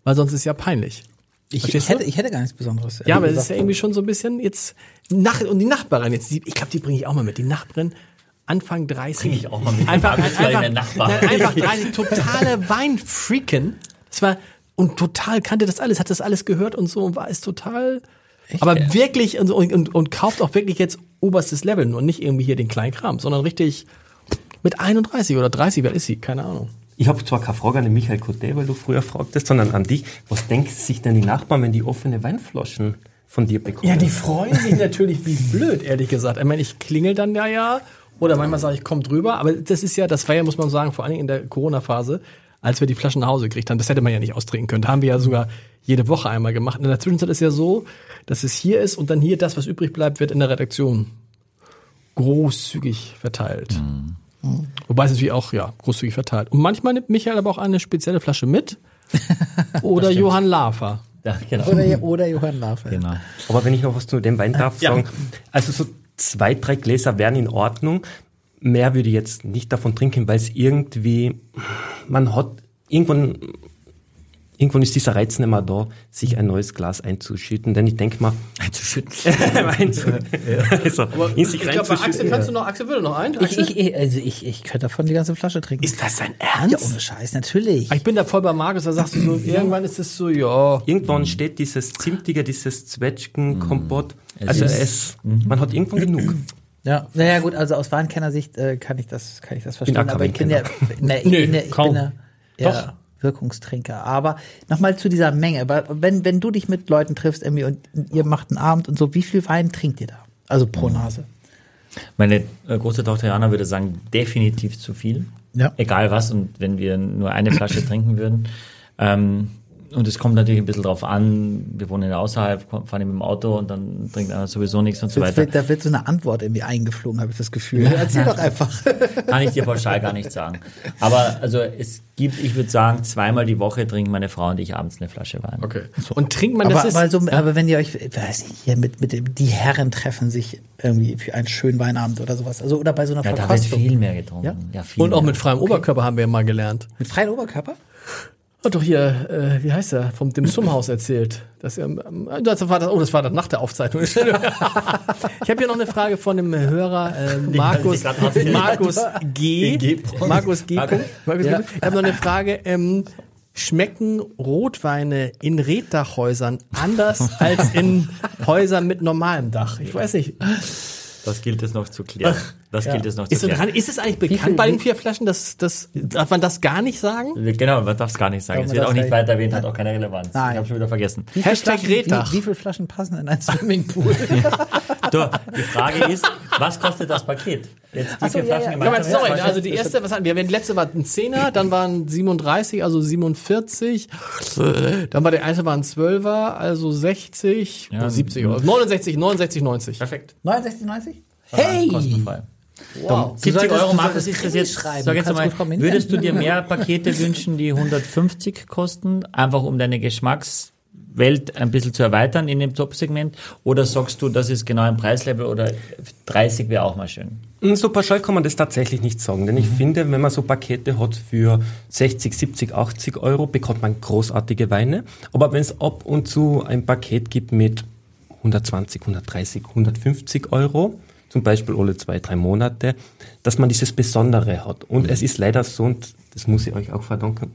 weil sonst ist es ja peinlich. Ich, ich, hätte, ich hätte gar nichts Besonderes. Ja, aber das ist ja irgendwie schon so ein bisschen jetzt Nach und die Nachbarin jetzt, die, ich glaube, die bringe ich auch mal mit. Die Nachbarin Anfang 30. Bring ich auch mal mit. Einfach, einfach, Nachbarin. nein, einfach 30 totale Weinfreaken. Das war und total kannte das alles, hat das alles gehört und so und war es total aber wirklich und, und, und, und kauft auch wirklich jetzt oberstes Level und nicht irgendwie hier den kleinen Kram, sondern richtig mit 31 oder 30, wer ist sie? Keine Ahnung. Ich habe zwar keine Frage an den Michael Coté, weil du früher fragtest, sondern an dich. Was denken sich denn die Nachbarn, wenn die offene Weinflaschen von dir bekommen? Ja, die freuen sich natürlich wie blöd, ehrlich gesagt. Ich meine, ich klingel dann ja ja oder manchmal sage ich, komm drüber. Aber das ist ja, das war ja, muss man sagen, vor allen Dingen in der Corona-Phase, als wir die Flaschen nach Hause gekriegt haben. Das hätte man ja nicht austrinken können. Da haben wir ja sogar jede Woche einmal gemacht. In der Zwischenzeit ist ja so, dass es hier ist und dann hier das, was übrig bleibt, wird in der Redaktion großzügig verteilt. Wobei es natürlich auch, ja, großzügig verteilt. Und manchmal nimmt Michael aber auch eine spezielle Flasche mit. Oder Johann Lafer. Ja, genau. Oder, oder Johann Lafer. genau. Aber wenn ich noch was zu dem Wein darf Ja. sagen, also so zwei, drei Gläser wären in Ordnung. Mehr würde ich jetzt nicht davon trinken, weil es irgendwie, man hat, irgendwann, irgendwann ist dieser Reiz nicht mehr da, sich ein neues Glas einzuschütten. Denn ich denke mal, Einzuschütten. einzu also, in sich Ich glaube, bei Axel kannst du noch, Axel würde noch ein? Ich, ich, ich, also ich, ich könnte davon die ganze Flasche trinken. ist das dein ja, Ernst? ohne Scheiß, natürlich. ich bin da voll bei Markus, da sagst du so, irgendwann ist es so, ja. Irgendwann steht dieses Zimtige, dieses Zwetschgen-Kompott. Es Also ist- es, man hat irgendwann genug. Ja, naja gut, also aus Weinkennersicht äh, kann ich das, kann ich das verstehen. kein aber ich bin ja, ne, ich Nee, bin ja, ich kaum. bin ja, ja Wirkungstrinker. Aber nochmal zu dieser Menge. Wenn, wenn du dich mit Leuten triffst, irgendwie, und ihr macht einen Abend und so, wie viel Wein trinkt ihr da? Also pro Nase. Meine äh, große Tochter Jana würde sagen, definitiv zu viel. Ja. Egal was. Und wenn wir nur eine Flasche trinken würden. Ähm, und es kommt natürlich ein bisschen drauf an, wir wohnen ja außerhalb, fahren mit dem Auto und dann trinkt einer sowieso nichts und so weiter. wird, da wird so eine Antwort irgendwie eingeflogen, habe ich das Gefühl. Erzähl doch einfach. Kann ich dir pauschal gar nicht sagen. Aber also es gibt, ich würde sagen, zweimal die Woche trinken meine Frau und ich abends eine Flasche Wein. Okay. Und trinkt man das aber, ist, aber, so, aber wenn ihr euch, ich weiß nicht, hier mit, mit dem, die Herren treffen sich irgendwie für einen schönen Weinabend oder sowas. Also, oder bei so einer Ja, da wird Verkostung. viel mehr getrunken. Ja? Ja, viel und auch mehr. mit freiem Oberkörper haben wir ja mal gelernt. Mit freiem Oberkörper? Hat doch hier, äh, wie heißt er, vom Dim Sum Haus erzählt. Dass er, ähm, das war das, oh, das war dann nach der Aufzeichnung. ich habe hier noch eine Frage von dem Hörer äh, Markus. Markus G. G. Markus G. Markus. Markus G. Ich habe noch eine Frage. Ähm, schmecken Rotweine in Reddachhäusern anders als in Häusern mit normalem Dach? Ich weiß nicht. Das gilt es noch zu klären. Das gilt es noch zu Ist, klären. ist es eigentlich bekannt viel- bei den vier Flaschen, dass, dass, darf man das gar nicht sagen? Genau, man darf es gar nicht sagen. Es wird auch nicht weiter erwähnt, hat auch keine Relevanz. Nein. Ich habe schon wieder vergessen. Wie Hashtag Flaschen, Reddach. Wie, wie viele Flaschen passen in ein Swimmingpool? Du, die Frage ist, was kostet das Paket? Jetzt die so, vier ja, Flaschen ja. Ja, gemeinsam. sorry, also die erste, was hatten wir? Die letzte war ein Zehner, dann waren 37, also 47. Dann war der erste war ein Zwölfer, also 60, Ja. oder 70 Euro. 69, 69, 90. Perfekt. 69, 90? Hey! Kostenfrei. Wow. 70 Euro, Markus, solltest ist das Krimi jetzt, sag jetzt mal, würdest du dir mehr Pakete wünschen, die 150 kosten, einfach um deine Geschmackswelt ein bisschen zu erweitern in dem Top-Segment? Oder sagst du, das ist genau ein Preislevel oder 30 wäre auch mal schön? So pauschal kann man das tatsächlich nicht sagen, denn ich finde, wenn man so Pakete hat für 60, 70, 80 Euro, bekommt man großartige Weine. Aber wenn es ab und zu ein Paket gibt mit 120, 130, 150 Euro, zum Beispiel alle zwei, drei Monate, dass man dieses Besondere hat. Und es ist leider so, und das muss ich euch auch verdanken,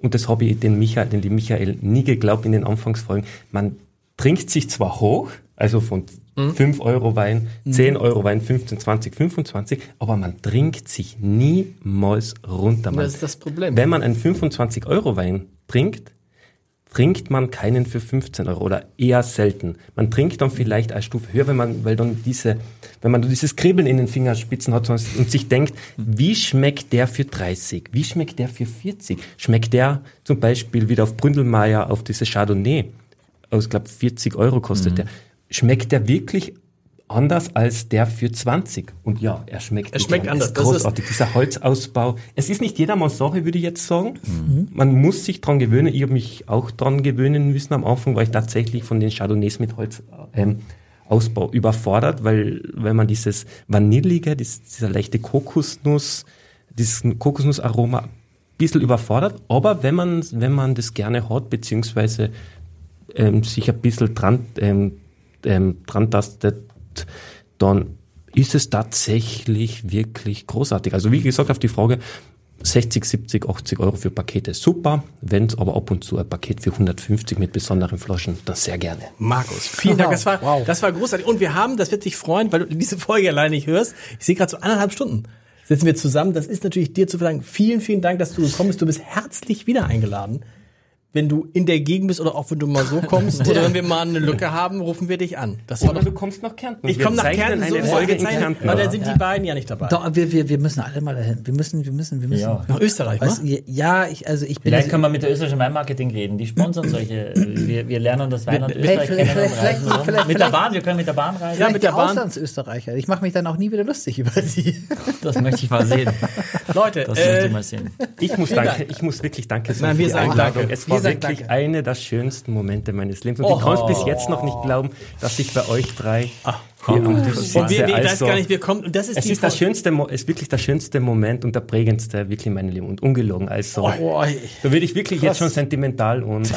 und das habe ich den Michael, den lieben Michael nie geglaubt in den Anfangsfolgen. Man trinkt sich zwar hoch, also von 5 Euro Wein, 10 Euro Wein, 15, 20, 25, aber man trinkt sich niemals runter. Man, Das ist das Problem. Wenn man einen 25 Euro Wein trinkt, trinkt man keinen für 15 Euro oder eher selten. Man trinkt dann vielleicht eine Stufe höher, wenn man, weil dann diese, wenn man dieses Kribbeln in den Fingerspitzen hat und sich denkt, wie schmeckt der für 30? Wie schmeckt der für 40? Schmeckt der zum Beispiel wieder auf Bründelmeier auf diese Chardonnay? Aus, glaube 40 Euro kostet der. Schmeckt der wirklich anders als der für 20? Und ja, er schmeckt, Er schmeckt er anders. Ist Das ist- großartig. Dieser Holzausbau. Es ist nicht jedermanns Sache, würde ich jetzt sagen. Man muss sich dran gewöhnen. Ich habe mich auch dran gewöhnen müssen. Am Anfang war ich tatsächlich von den Chardonnays mit Holz ähm, überfordert, weil wenn man dieses Vanillige, dieses, dieser leichte Kokosnuss, dieses Kokosnussaroma ein bisschen überfordert. Aber wenn man, wenn man das gerne hat, beziehungsweise ähm, sich ein bisschen dran, ähm, ähm, dran tastet, dann ist es tatsächlich wirklich großartig. Also wie gesagt, auf die Frage 60, 70, 80 Euro für Pakete super. Wenn es aber ab und zu ein Paket für 150 mit besonderen Flaschen, dann sehr gerne. Markus, vielen Dank. Das war, Wow. das war großartig. Und wir haben, das wird dich freuen, weil du diese Folge allein nicht hörst. Ich sehe gerade so anderthalb Stunden. sitzen wir zusammen. Das ist natürlich dir zu verdanken. Vielen, vielen Dank, dass du gekommen bist. Du bist herzlich wieder eingeladen. Wenn du in der Gegend bist oder auch wenn du mal so kommst oder wenn wir mal eine Lücke haben, rufen wir dich an. Das war Oder doch, du kommst nach Kärnten. ich komme nach Kärnten, eine so Folge in Kärnten. aber da sind die beiden ja nicht dabei. Doch, wir, wir, wir müssen alle mal dahin. Wir müssen, wir müssen, wir müssen. Ja. Nach Österreich, Weißt, wa? du, ja, ich, also ich bin. Vielleicht können wir mit der österreichischen Weinmarketing reden. Die sponsern solche. Wir, wir lernen das Weinland Vielleicht- Österreich vielleicht- kennen und vielleicht- reisen rum. vielleicht- Mit der vielleicht- Bahn, wir können mit der Bahn reisen. Ja, mit der Bahn. Auslandsösterreicher. Ich mache mich dann auch nie wieder lustig über sie. Das möchte ich mal sehen. Leute, Das möchte äh, ich mal sehen. Ich muss danke, ich muss wirklich danke sagen Nein, wir für die sagen Einladung. danke. Es Wir war wirklich danke. eine der schönsten Momente meines Lebens. Und Oh. ich kann es bis jetzt noch nicht glauben, dass ich bei euch drei hier am Tisch und sitze. wir, wir, ich weiß Also, gar nicht, wir kommen, das ist es die ist das schönste, ist wirklich der schönste Moment und der prägendste wirklich in meinem Leben und ungelogen. Also, Boah, da würde ich wirklich jetzt schon sentimental und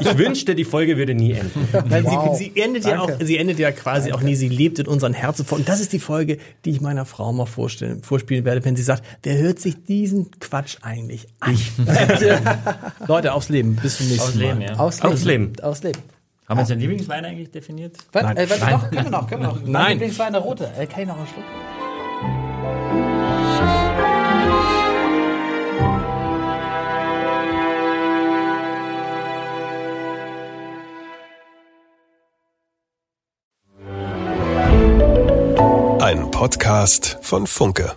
ich wünschte, die Folge würde nie enden. Weil Wow. sie, sie endet ja auch, Danke. sie endet ja quasi auch nie, sie lebt in unseren Herzen vor. Und das ist die Folge, die ich meiner Frau mal vorstellen, vorspielen werde, wenn sie sagt, wer hört sich diesen Quatsch eigentlich an? Leute, aufs Leben. Bis zum nächsten Aus Leben, Mal. ja. Ausleben. Ausleben. Ausleben. Haben wir uns den Lieblingswein eigentlich definiert? Was? Nein. Äh, was Nein. noch? Können wir noch? Können wir noch? Nein. Mein Lieblingswein der rote. Äh, kann ich noch einen Schluck? Ein Podcast von Funke.